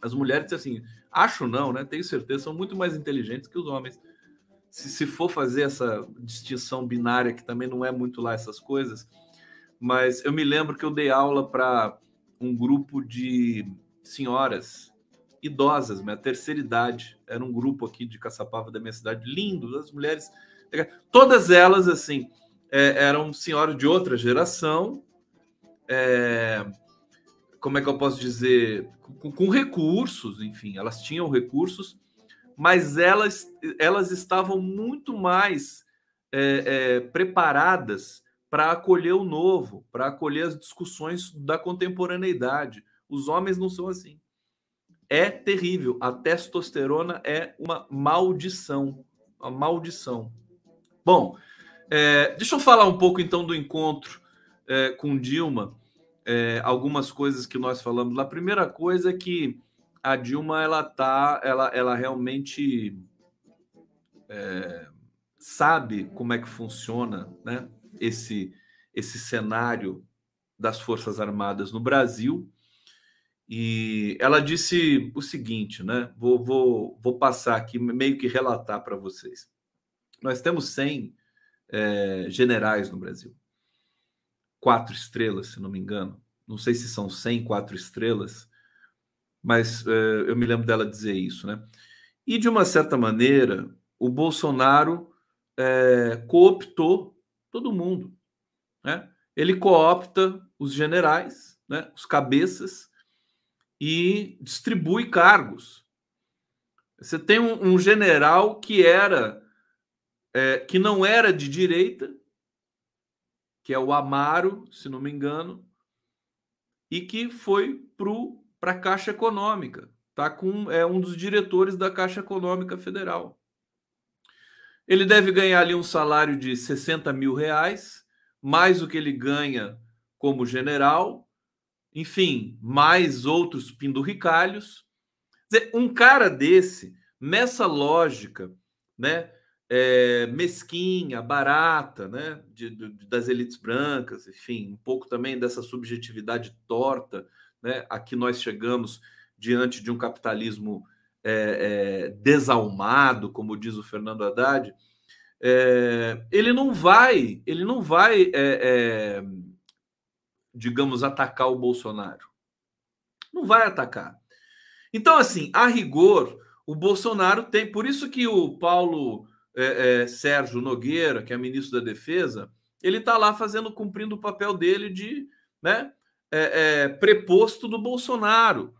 as mulheres, assim, acho não, né? Tenho certeza, são muito mais inteligentes que os homens se, se for fazer essa distinção binária, que também não é muito lá essas coisas, mas eu me lembro que eu dei aula para um grupo de senhoras idosas, minha terceira idade, era um grupo aqui de Caçapava da minha cidade, lindo, as mulheres, todas elas, assim, é, eram senhoras de outra geração, é, como é que eu posso dizer, com, com recursos, enfim, elas tinham recursos, mas elas, elas estavam muito mais é, é, preparadas para acolher o novo, para acolher as discussões da contemporaneidade. Os homens não são assim. É terrível. A testosterona é uma maldição. Uma maldição. Bom, é, deixa eu falar um pouco então do encontro é, com Dilma. É, algumas coisas que nós falamos. A primeira coisa é que a Dilma ela tá, ela, ela realmente é, sabe como é que funciona, né? Esse esse cenário das Forças Armadas no Brasil. E ela disse o seguinte, né? Vou, vou, vou passar aqui, meio que relatar para vocês. Nós temos 100 é, generais no Brasil. Quatro estrelas, se não me engano. Não sei se são 100 quatro estrelas, mas uh, eu me lembro dela dizer isso, né? E de uma certa maneira, o Bolsonaro é, cooptou todo mundo, né? Ele coopta os generais, né? Os cabeças e distribui cargos. Você tem um, um general que era é, que não era de direita, que é o Amaro, se não me engano, e que foi pro para a Caixa Econômica. Tá com é um dos diretores da Caixa Econômica Federal. Ele deve ganhar ali um salário de 60 mil reais, mais o que ele ganha como general, enfim, mais outros pinduricalhos. Um cara desse, nessa lógica, né, é, mesquinha, barata, né, de, de, das elites brancas, enfim, um pouco também dessa subjetividade torta né, a que nós chegamos diante de um capitalismo é, é, desalmado, como diz o Fernando Haddad, é, ele não vai, ele não vai, é, é, digamos, atacar o Bolsonaro. Não vai atacar. Então, assim, a rigor, o Bolsonaro tem. Por isso que o Paulo é, Sérgio Nogueira, que é ministro da Defesa, ele está lá fazendo, cumprindo o papel dele de, né, é, é, preposto do Bolsonaro,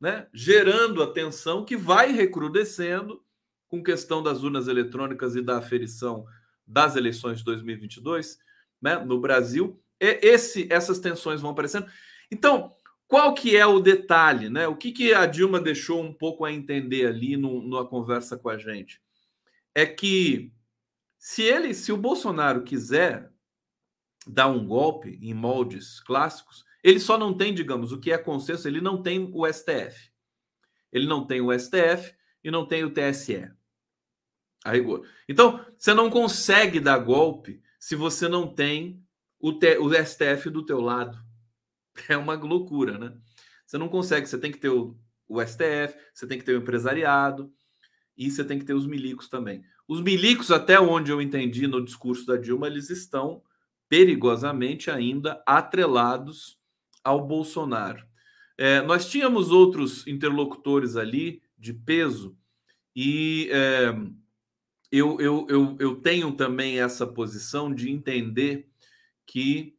né? gerando a tensão que vai recrudescendo com questão das urnas eletrônicas e da aferição das eleições de 2022 né? no Brasil. E esse, essas tensões vão aparecendo. Então, qual que é o detalhe? Né? O que, que a Dilma deixou um pouco a entender ali no, numa conversa com a gente? É que se ele, se o Bolsonaro quiser dar um golpe em moldes clássicos, ele só não tem, digamos, o que é consenso, ele não tem o STF. Ele não tem o STF e não tem o TSE. A rigor. Então, você não consegue dar golpe se você não tem o, o STF do teu lado. É uma loucura, né? Você não consegue, você tem que ter o, o STF, você tem que ter o empresariado e você tem que ter os milicos também. Os milicos, até onde eu entendi no discurso da Dilma, eles estão perigosamente ainda atrelados ao Bolsonaro. É, nós tínhamos outros interlocutores ali de peso e é, eu, eu, eu, eu tenho também essa posição de entender que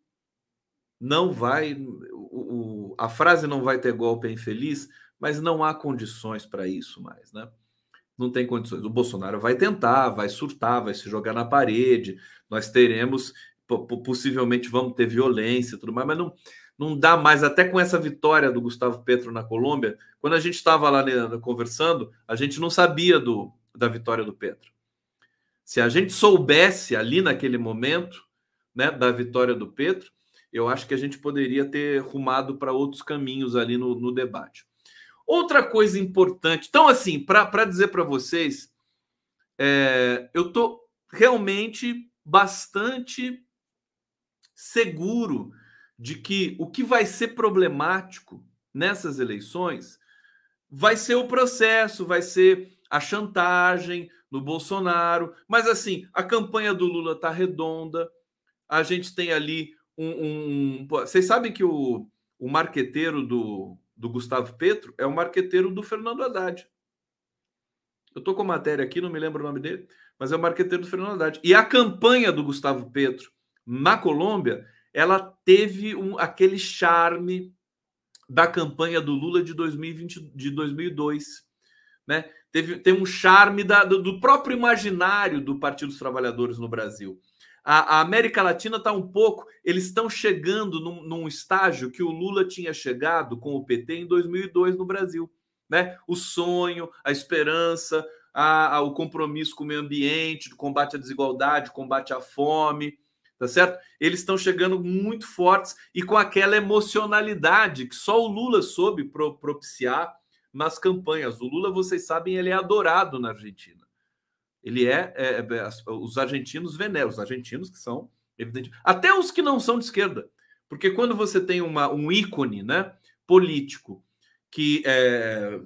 não vai, o, o, a frase não vai ter golpe é infeliz, mas não há condições para isso mais, né? Não tem condições. O Bolsonaro vai tentar, vai surtar, vai se jogar na parede. Nós teremos, possivelmente, vamos ter violência e tudo mais, mas não, não dá mais. Até com essa vitória do Gustavo Petro na Colômbia, quando a gente estava lá né, conversando, a gente não sabia do, da vitória do Petro. Se a gente soubesse ali naquele momento, né, da vitória do Petro, eu acho que a gente poderia ter rumado para outros caminhos ali no, no debate. Outra coisa importante, então, assim, para dizer para vocês, é, eu estou realmente bastante seguro de que o que vai ser problemático nessas eleições vai ser o processo, vai ser a chantagem no Bolsonaro. Mas, assim, a campanha do Lula está redonda, a gente tem ali um. um. Vocês sabem que o, o marqueteiro do, do Gustavo Petro é o marqueteiro do Fernando Haddad. Eu estou com a matéria aqui, não me lembro o nome dele, mas é o marqueteiro do Fernando Haddad. E a campanha do Gustavo Petro na Colômbia, ela teve um, aquele charme da campanha do Lula de 2020, de 2002, né? Teve, tem um charme da, do, do próprio imaginário do Partido dos Trabalhadores no Brasil. A, a América Latina está um pouco. Eles estão chegando num, num, estágio que o Lula tinha chegado com o PT em 2002 no Brasil. Né? O sonho, a esperança, a, a, o compromisso com o meio ambiente, o combate à desigualdade, combate à fome, tá certo? Eles estão chegando muito fortes e com aquela emocionalidade que só o Lula soube propiciar nas campanhas. O Lula, vocês sabem, ele é adorado na Argentina. Ele é, é, é os argentinos veneram, os argentinos que são, evidente, até os que não são de esquerda, porque quando você tem uma, um ícone, né, político que é,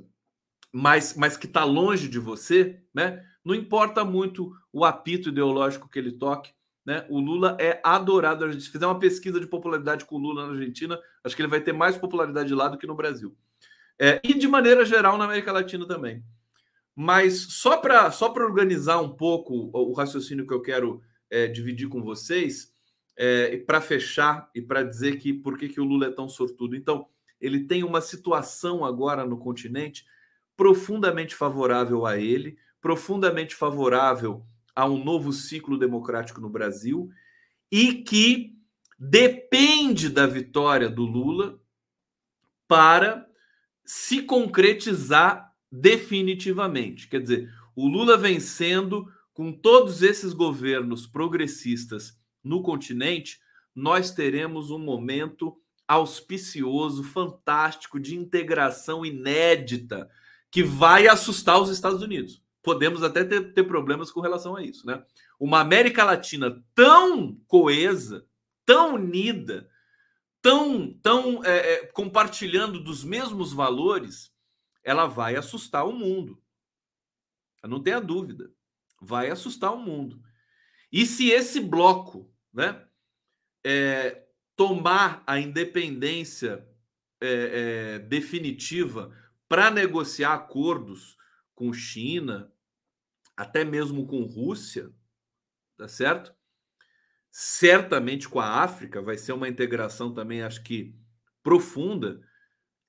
mas, mas que está longe de você, né, não importa muito o apito ideológico que ele toque, né? O Lula é adorado. Se fizer uma pesquisa de popularidade com o Lula na Argentina, acho que ele vai ter mais popularidade lá do que no Brasil. É, e de maneira geral na América Latina também. Mas só para só organizar um pouco o, raciocínio que eu quero é, dividir com vocês, é, para fechar e para dizer que por que, que o Lula é tão sortudo. Então, ele tem uma situação agora no continente profundamente favorável a ele, profundamente favorável a um novo ciclo democrático no Brasil e que depende da vitória do Lula para se concretizar definitivamente. Quer dizer, o Lula vencendo com todos esses governos progressistas no continente, nós teremos um momento auspicioso, fantástico, de integração inédita, que vai assustar os Estados Unidos. Podemos até ter, ter problemas com relação a isso, né? Uma América Latina tão coesa, tão unida, tão, tão é, é, compartilhando dos mesmos valores, ela vai assustar o mundo. Não tenha dúvida. Vai assustar o mundo. E se esse bloco né, é, tomar a independência é, é, definitiva para negociar acordos com China, até mesmo com Rússia, tá certo? Certamente com a África vai ser uma integração também, acho que profunda.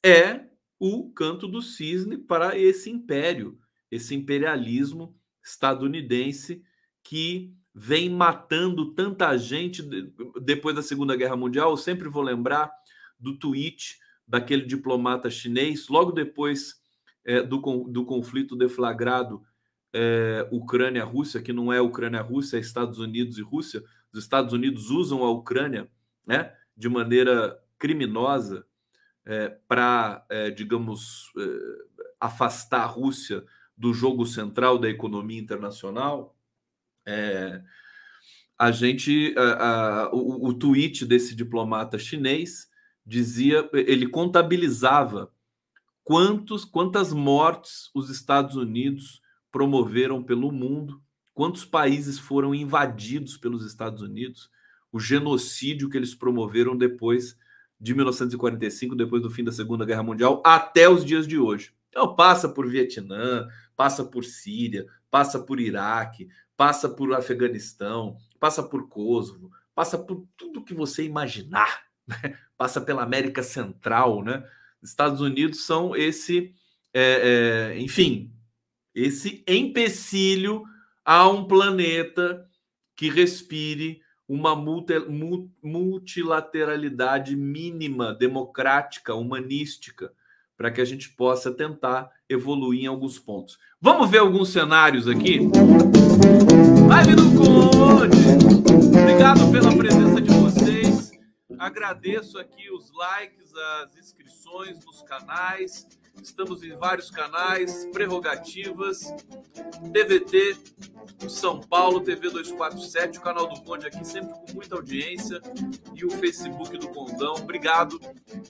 É o canto do cisne para esse império, esse imperialismo estadunidense que vem matando tanta gente depois da Segunda Guerra Mundial. Eu sempre vou lembrar do tweet daquele diplomata chinês, logo depois é, do, do conflito deflagrado é, Ucrânia-Rússia, que não é Ucrânia-Rússia, é Estados Unidos e Rússia. Os Estados Unidos usam a Ucrânia né, de maneira criminosa é, para, é, digamos, é, afastar a Rússia do jogo central da economia internacional, é, a gente, a, a, o, o tweet desse diplomata chinês dizia, ele contabilizava quantos, quantas mortes os Estados Unidos promoveram pelo mundo, quantos países foram invadidos pelos Estados Unidos, o genocídio que eles promoveram depois de 1945, depois do fim da Segunda Guerra Mundial, até os dias de hoje. Então, passa por Vietnã, passa por Síria, passa por Iraque, passa por Afeganistão, passa por Kosovo, passa por tudo que você imaginar, né? passa pela América Central, né? Estados Unidos são esse, é, é, enfim, esse empecilho a um planeta que respire uma multilateralidade mínima, democrática, humanística, para que a gente possa tentar evoluir em alguns pontos. Vamos ver alguns cenários aqui? Live do Conde! Obrigado pela presença de vocês. Agradeço aqui os likes, as inscrições nos canais. Estamos em vários canais, prerrogativas, TVT São Paulo, TV 247, o canal do Conde aqui sempre com muita audiência e o Facebook do Condão. Obrigado.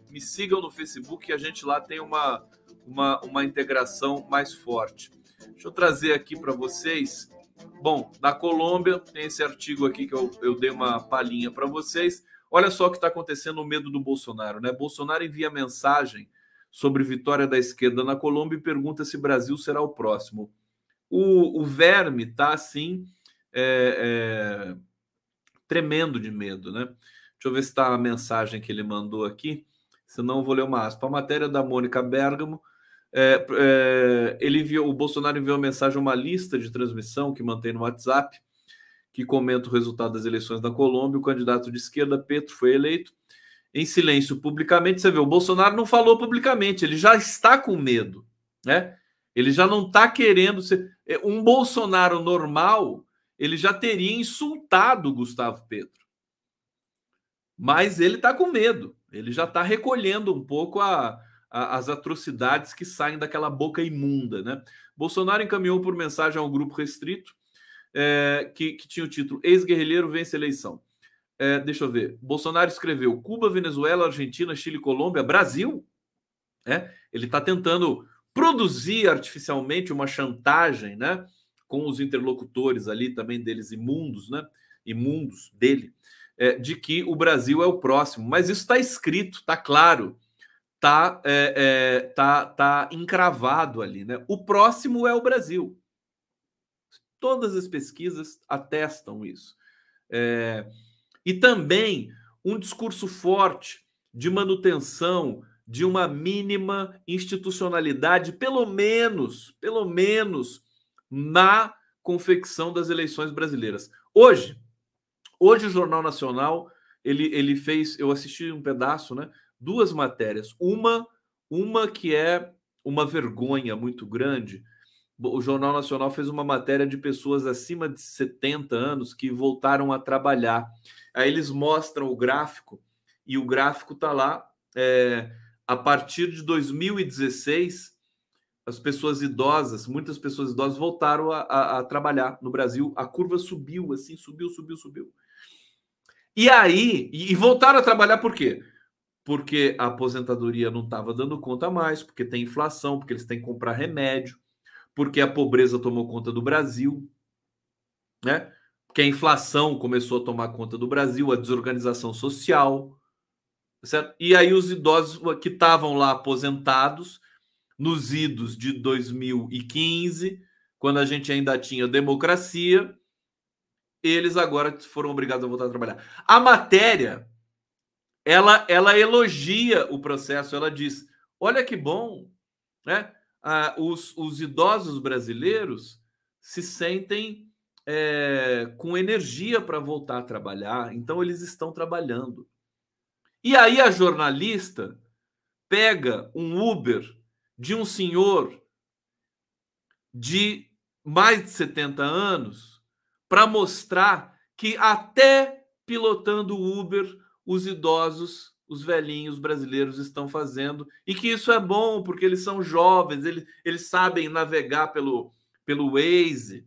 Me sigam no Facebook, a gente lá tem uma, uma, uma integração mais forte. Deixa eu trazer aqui para vocês. Bom, da Colômbia, tem esse artigo aqui que eu, eu dei uma palhinha para vocês. Olha só o que está acontecendo, o medo do Bolsonaro, né? Bolsonaro envia mensagem sobre vitória da esquerda na Colômbia e pergunta se Brasil será o próximo. O, o verme está assim, é, é, tremendo de medo, né? Deixa eu ver se está a mensagem que ele mandou aqui, senão vou ler uma aspa. A matéria da Mônica Bergamo. É, é, ele enviou, o Bolsonaro enviou uma mensagem, uma lista de transmissão que mantém no WhatsApp, que comenta o resultado das eleições da Colômbia. O candidato de esquerda, Petro, foi eleito em silêncio publicamente. Você vê, o Bolsonaro não falou publicamente, ele já está com medo, né? Ele já não está querendo ser. É, um Bolsonaro normal, ele já teria insultado Gustavo Petro. Mas ele está com medo, ele já está recolhendo um pouco a, a, as atrocidades que saem daquela boca imunda, né? Bolsonaro encaminhou por mensagem a um grupo restrito é, que, que tinha o título Ex-guerrilheiro vence eleição. É, deixa eu ver. Bolsonaro escreveu Cuba, Venezuela, Argentina, Chile, Colômbia, Brasil. É, ele está tentando produzir artificialmente uma chantagem, né? Com os interlocutores ali também deles imundos, né? Imundos dele, é, de que o Brasil é o próximo. Mas isso está escrito, está claro, está é, é, tá, tá encravado ali, né? O próximo é o Brasil. Todas as pesquisas atestam isso. É, e também um discurso forte de manutenção de uma mínima institucionalidade, pelo menos, pelo menos na confecção das eleições brasileiras. Hoje, hoje o Jornal Nacional ele, ele fez, eu assisti um pedaço, né? Duas matérias, uma uma que é uma vergonha muito grande, o Jornal Nacional fez uma matéria de pessoas acima de 70 anos que voltaram a trabalhar. Aí eles mostram o gráfico e o gráfico está lá. É, a partir de 2016, as pessoas idosas, muitas pessoas idosas voltaram a, a, a trabalhar no Brasil. A curva subiu, assim, subiu, subiu, subiu. E aí, e, e voltaram a trabalhar por quê? Porque a aposentadoria não estava dando conta mais, porque tem inflação, porque eles têm que comprar remédio porque a pobreza tomou conta do Brasil, né? Porque a inflação começou a tomar conta do Brasil, a desorganização social, certo? E aí os idosos que estavam lá aposentados nos idos de 2015, quando a gente ainda tinha democracia, eles agora foram obrigados a voltar a trabalhar. A matéria, ela, ela elogia o processo, ela diz: olha que bom, né? Os, os idosos brasileiros se sentem é, com energia para voltar a trabalhar, então eles estão trabalhando. E aí a jornalista pega um Uber de um senhor de mais de 70 anos para mostrar que até pilotando Uber os idosos os velhinhos brasileiros estão fazendo e que isso é bom porque eles são jovens, eles, eles sabem navegar pelo, pelo Waze,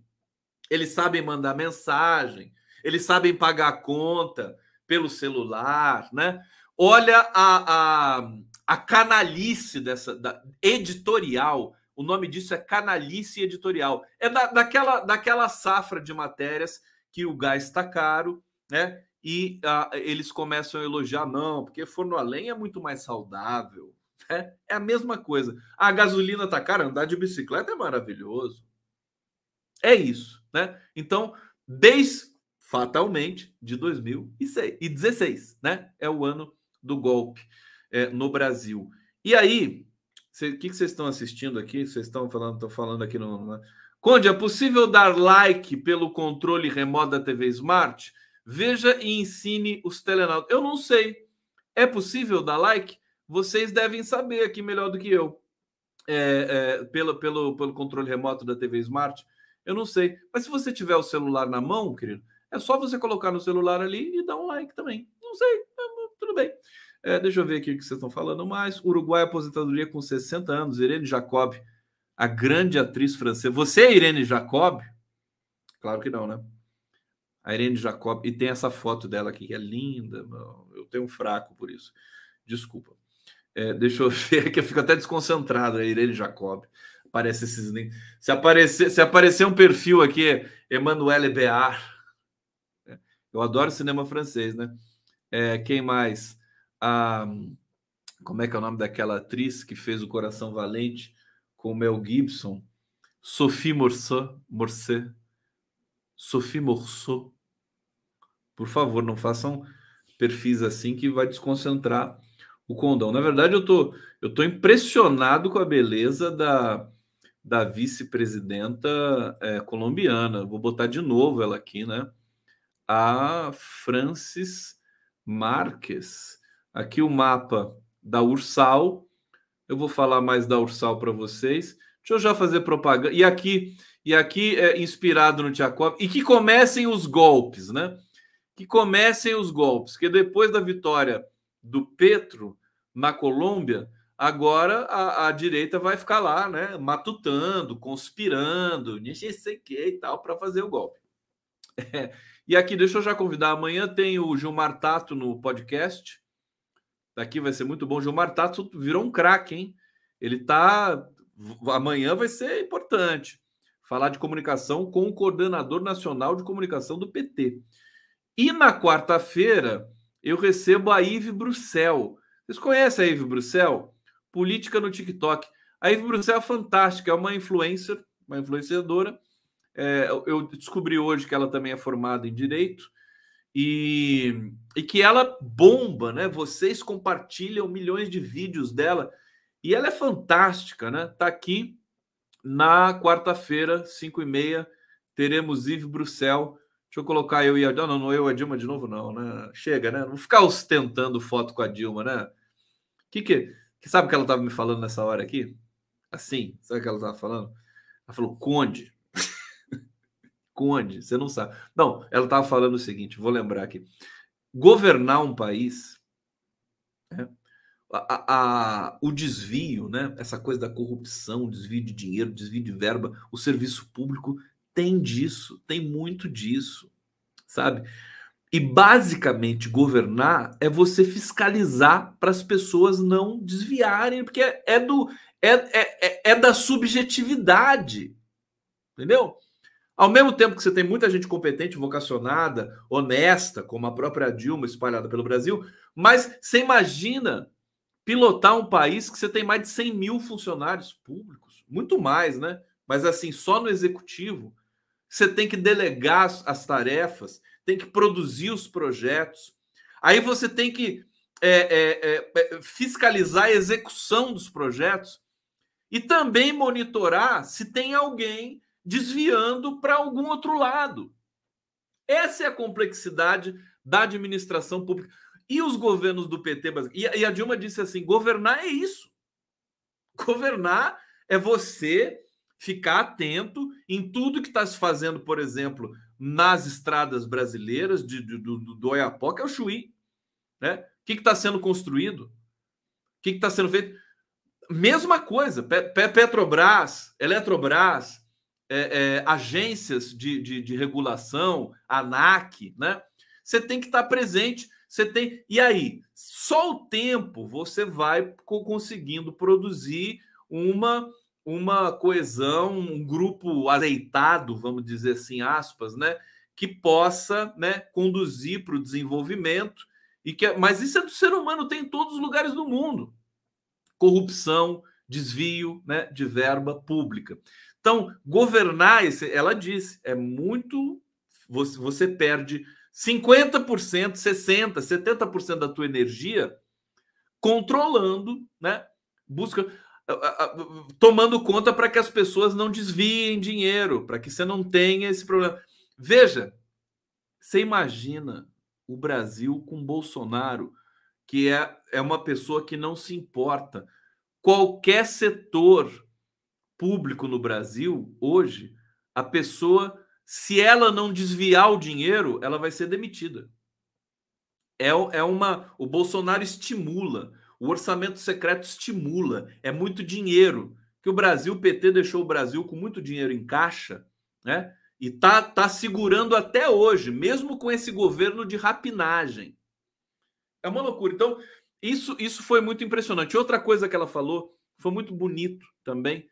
eles sabem mandar mensagem, eles sabem pagar a conta pelo celular, né? Olha a, a, a canalice dessa da, editorial. O nome disso é canalice editorial. É da, daquela, daquela safra de matérias que o gás está caro, né? E uh, eles começam a elogiar, não, porque forno a lenha é muito mais saudável. Né? É a mesma coisa. A gasolina tá cara, andar de bicicleta é maravilhoso. É isso, né? Então, desde fatalmente de 2016, né? É o ano do golpe é, no Brasil. E aí, o que, que vocês estão assistindo aqui? Vocês estão falando, estão falando aqui no, no. Conde, é possível dar like pelo controle remoto da TV Smart? Veja e ensine os telenautas. Eu não sei. É possível dar like? Vocês devem saber aqui melhor do que eu. É, é, pelo, pelo, pelo controle remoto da TV Smart. Eu não sei. Mas se você tiver o celular na mão, querido, é só você colocar no celular ali e dar um like também. Não sei, tudo bem. É, deixa eu ver aqui o que vocês estão falando mais. Uruguai aposentadoria com 60 anos. Irene Jacob, a grande atriz francesa. Você é Irene Jacob? Claro que não, né? A Irene Jacob. E tem essa foto dela aqui que é linda. Eu tenho um fraco por isso. Desculpa. É, deixa eu ver que eu fico até desconcentrado. A Irene Jacob. Aparece esses. Se aparecer, se aparecer um perfil aqui, Emmanuel Bear eu adoro cinema francês, né? É, quem mais? A, como é que é o nome daquela atriz que fez o Coração Valente com Mel Gibson? Sophie Morceau. Morceau. Sophie Morceau. Por favor, não façam perfis assim que vai desconcentrar o condão. Na verdade, eu tô, eu tô impressionado com a beleza da, da vice-presidenta é, colombiana. Vou botar de novo ela aqui, né? a Francis Marques. Aqui o mapa da Ursal. Eu vou falar mais da Ursal para vocês. Deixa eu já fazer propaganda. E aqui, e aqui é inspirado no Tchakov. E que comecem os golpes, né? Que comecem os golpes. Que depois da vitória do Petro na Colômbia, agora a, a direita vai ficar lá, né? Matutando, conspirando, não sei que e tal, para fazer o golpe. É. E aqui, deixa eu já convidar. Amanhã tem o Gilmar Tato no podcast. Daqui vai ser muito bom. Gilmar Tato virou um craque, hein? Ele tá. Amanhã vai ser importante. Falar de comunicação com o coordenador nacional de comunicação do PT. E na quarta-feira eu recebo a Ive Bruxel. Vocês conhecem a Ive Bruxel? Política no TikTok. A Ive Bruxel é fantástica, é uma influencer, uma influenciadora é, eu descobri hoje que ela também é formada em direito e, e que ela bomba, né? Vocês compartilham milhões de vídeos dela e ela é fantástica, né? Tá aqui na quarta-feira, 5 e meia, teremos Yves Bruxel. Deixa eu colocar eu e a Dilma. Não, não, eu e a Dilma de novo, não, né? Chega, né? Não ficar ostentando foto com a Dilma, né? Que que, que sabe o que ela estava me falando nessa hora aqui? Assim, sabe o que ela estava falando? Ela falou, Conde, Conde, você não sabe. Não, ela estava falando o seguinte: vou lembrar aqui. Governar um país, né, a, a, o desvio, né, essa coisa da corrupção, desvio de dinheiro, desvio de verba, o serviço público tem disso, tem muito disso, sabe? E basicamente governar é você fiscalizar para as pessoas não desviarem, porque é, é do é, é, é, é da subjetividade, entendeu? Ao mesmo tempo que você tem muita gente competente, vocacionada, honesta, como a própria Dilma espalhada pelo Brasil, mas você imagina pilotar um país que você tem mais de 100 mil funcionários públicos, muito mais, né? Mas assim, só no executivo, você tem que delegar as tarefas, tem que produzir os projetos, aí você tem que é, é, é, é fiscalizar a execução dos projetos e também monitorar se tem alguém desviando para algum outro lado. Essa é a complexidade da administração pública. E os governos do PT, e a Dilma disse assim: governar é isso. Governar é você ficar atento em tudo que está se fazendo, por exemplo, nas estradas brasileiras, de, de, do, do Oiapoque ao Chuí. Né? que está sendo construído? O que está sendo feito? Mesma coisa, Petrobras, Eletrobras, é, é, agências de, de, de, regulação, ANAC, né? Você tem que estar presente. Você tem. E aí, só o tempo você vai conseguindo produzir uma uma coesão, um grupo azeitado, vamos dizer assim, aspas, né? Que possa né, conduzir para o desenvolvimento. e que Mas isso é do ser humano, tem em todos os lugares do mundo. Corrupção, desvio né, de verba pública. Então, governar, ela disse, é muito. Você, você perde 50%, 60%, 70% da tua energia controlando, né? Busca tomando conta para que as pessoas não desviem dinheiro, para que você não tenha esse problema. Veja, você imagina o Brasil com Bolsonaro, que é, é uma pessoa que não se importa. Qualquer setor público no Brasil, hoje, a pessoa, se ela não desviar o dinheiro, ela vai ser demitida. É, é uma. O Bolsonaro estimula. O orçamento secreto estimula. É muito dinheiro. Que o Brasil, o PT deixou o Brasil com muito dinheiro em caixa, né? E tá, tá segurando até hoje, mesmo com esse governo de rapinagem. É uma loucura. Então, isso, isso foi muito impressionante. Outra coisa que ela falou, foi muito bonito também,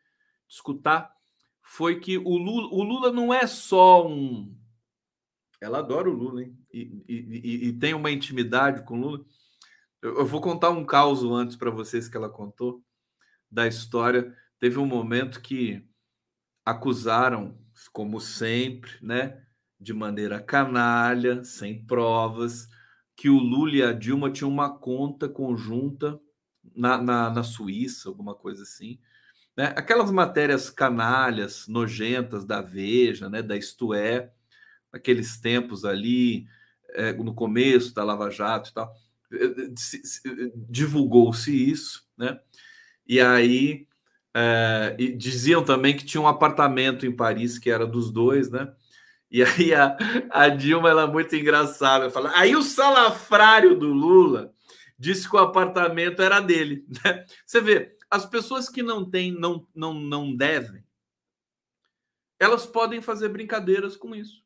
escutar foi que o Lula, o Lula não é só um. Ela adora o Lula, hein? E, e, e, e tem uma intimidade com o Lula. Eu, eu vou contar um caos antes para vocês que ela contou da história. Teve um momento que acusaram, como sempre, né, de maneira canalha, sem provas, que o Lula e a Dilma tinham uma conta conjunta na, na, na Suíça, alguma coisa assim né? Aquelas matérias canalhas, nojentas da Veja, né? da Isto É, aqueles tempos ali, é, no começo da Lava Jato e tal, divulgou-se isso, né? E aí é, e diziam também que tinha um apartamento em Paris que era dos dois, né? E aí a, a Dilma ela é muito engraçada, fala. Aí o salafrário do Lula disse que o apartamento era dele, né? Você vê, as pessoas que não têm, não, não, não devem, elas podem fazer brincadeiras com isso.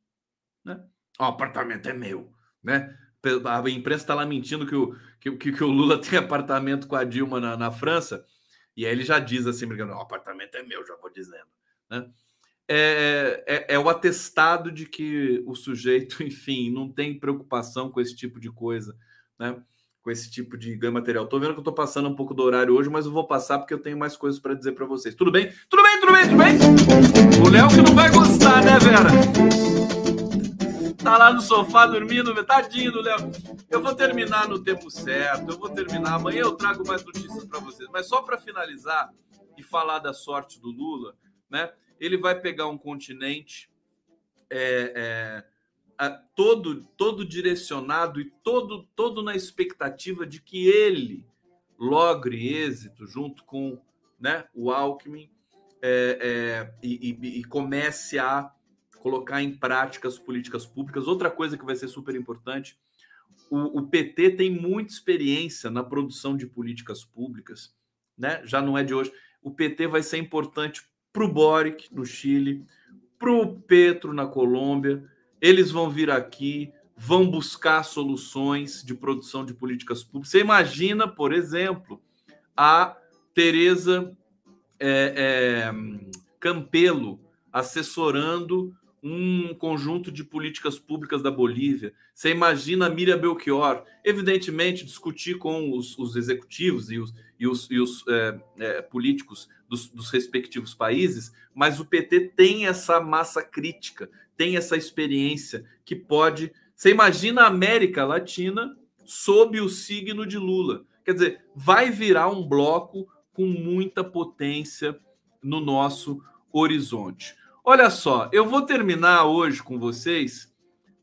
Né? O apartamento é meu. Né? A imprensa está lá mentindo que o, que, que, o Lula tem apartamento com a Dilma na, na França. E aí ele já diz assim, brincando, o apartamento é meu, já vou dizendo. Né? É, é, é, o atestado de que o sujeito, enfim, não tem preocupação com esse tipo de coisa. Né? com esse tipo de ganho material. Tô vendo que eu tô passando um pouco do horário hoje, mas eu vou passar porque eu tenho mais coisas para dizer para vocês. Tudo bem? Tudo bem, tudo bem, tudo bem? O Léo que não vai gostar, né, Vera? Tá lá no sofá dormindo, tadinho do Léo. Eu vou terminar no tempo certo, eu vou terminar. Amanhã eu trago mais notícias para vocês. Mas só para finalizar e falar da sorte do Lula, né? Ele vai pegar um continente é, é, todo todo direcionado e todo todo na expectativa de que ele logre êxito junto com né, o Alckmin é, é, e, e, e, comece a colocar em prática as políticas públicas. Outra coisa que vai ser super importante, o, o PT tem muita experiência na produção de políticas públicas, né? Já não é de hoje. O PT vai ser importante para o Boric no Chile, para o Petro na Colômbia, eles vão vir aqui, vão buscar soluções de produção de políticas públicas. Você imagina, por exemplo, a Tereza é, é, Campelo assessorando um conjunto de políticas públicas da Bolívia. Você imagina Miriam Belchior, evidentemente, discutir com os, os executivos e os, e os, e os é, é, políticos dos, dos respectivos países, mas o PT tem essa massa crítica, tem essa experiência que pode. Você imagina a América Latina sob o signo de Lula. Quer dizer, vai virar um bloco com muita potência no nosso horizonte. Olha só, eu vou terminar hoje com vocês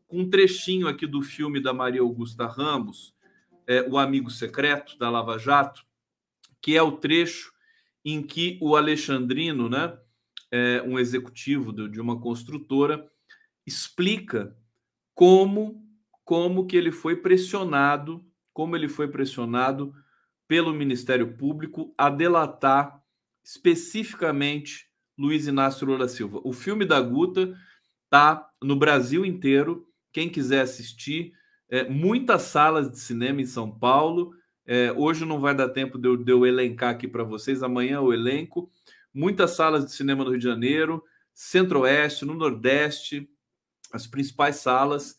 com um trechinho aqui do filme da Maria Augusta Ramos, é, O Amigo Secreto, da Lava Jato, que é o trecho em que o Alexandrino, né, é, um executivo de uma construtora, explica como como que ele foi pressionado como ele foi pressionado pelo Ministério Público a delatar especificamente Luiz Inácio Lula Silva. O filme da Guta tá no Brasil inteiro. Quem quiser assistir, é, muitas salas de cinema em São Paulo. É, hoje não vai dar tempo de eu, de eu elencar aqui para vocês, amanhã o elenco. Muitas salas de cinema no Rio de Janeiro, Centro-Oeste, no Nordeste, as principais salas.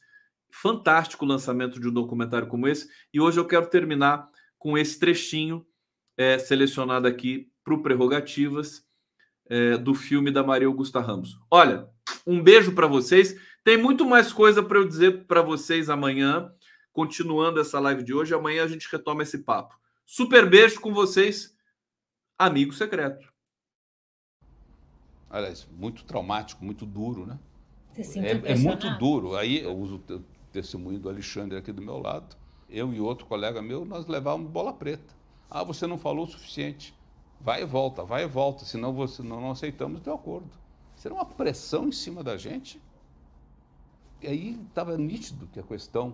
Fantástico lançamento de um documentário como esse. E hoje eu quero terminar com esse trechinho é, selecionado aqui para o Prerrogativas é, do filme da Maria Augusta Ramos. Olha, um beijo para vocês. Tem muito mais coisa para eu dizer para vocês amanhã, continuando essa live de hoje. Amanhã a gente retoma esse papo. Super beijo com vocês, amigo secreto. Aliás, muito traumático, muito duro, né? É, é, muito duro. Aí eu uso o testemunho do Alexandre aqui do meu lado. Eu e outro colega meu, nós levávamos bola preta. Ah, você não falou o suficiente. Vai e volta, vai e volta, senão você, não, não aceitamos o teu acordo. Será uma pressão em cima da gente. E aí estava nítido que a questão,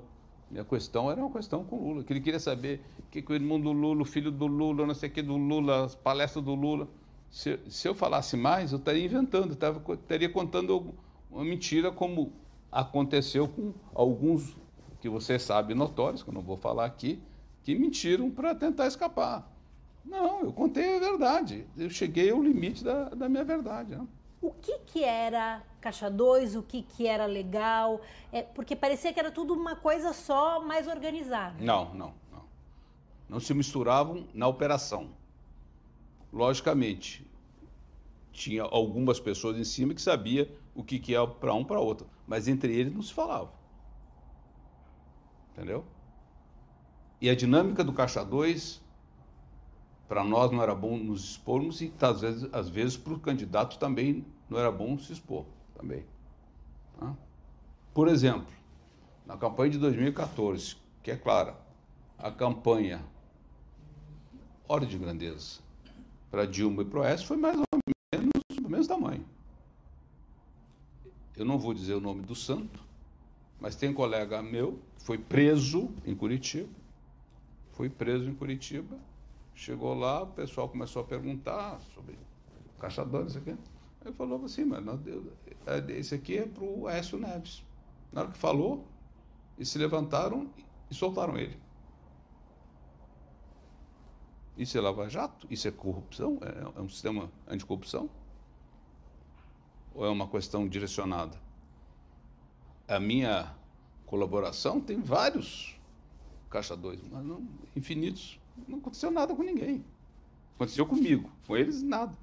minha questão era uma questão com Lula, que ele queria saber o que, que o irmão do Lula, o filho do Lula, não sei o que do Lula, as palestras do Lula. Se, se eu falasse mais, eu estaria inventando, eu estaria contando uma mentira como aconteceu com alguns que você sabe notórios, que eu não vou falar aqui, que mentiram para tentar escapar. Não, eu contei a verdade. Eu cheguei ao limite da, da minha verdade. Né? O que, que era Caixa 2, o que, que era legal? É, porque parecia que era tudo uma coisa só, mais organizada. Não, não, não. Não se misturavam na operação. Logicamente, tinha algumas pessoas em cima que sabia o que, que é para um para outro, mas entre eles não se falava. Entendeu? E a dinâmica do Caixa 2 para nós não era bom nos expormos e às vezes, às vezes para o candidato também não era bom se expor também. Tá? Por exemplo, na campanha de 2014, que é clara, a campanha ordem de grandeza para Dilma e para o Oeste foi mais ou menos do mesmo tamanho. Eu não vou dizer o nome do santo, mas tem um colega meu que foi preso em Curitiba, foi preso em Curitiba Chegou lá, o pessoal começou a perguntar sobre caçadores aqui. Ele falou assim, mano, é, esse aqui é para o Aécio Neves. Na hora que falou, eles se levantaram e soltaram ele. Isso é lava-jato? Isso é corrupção? É, é um sistema anticorrupção? Ou é uma questão direcionada? A minha colaboração tem vários caçadores, mas não infinitos não aconteceu nada com ninguém. Aconteceu comigo, com eles nada.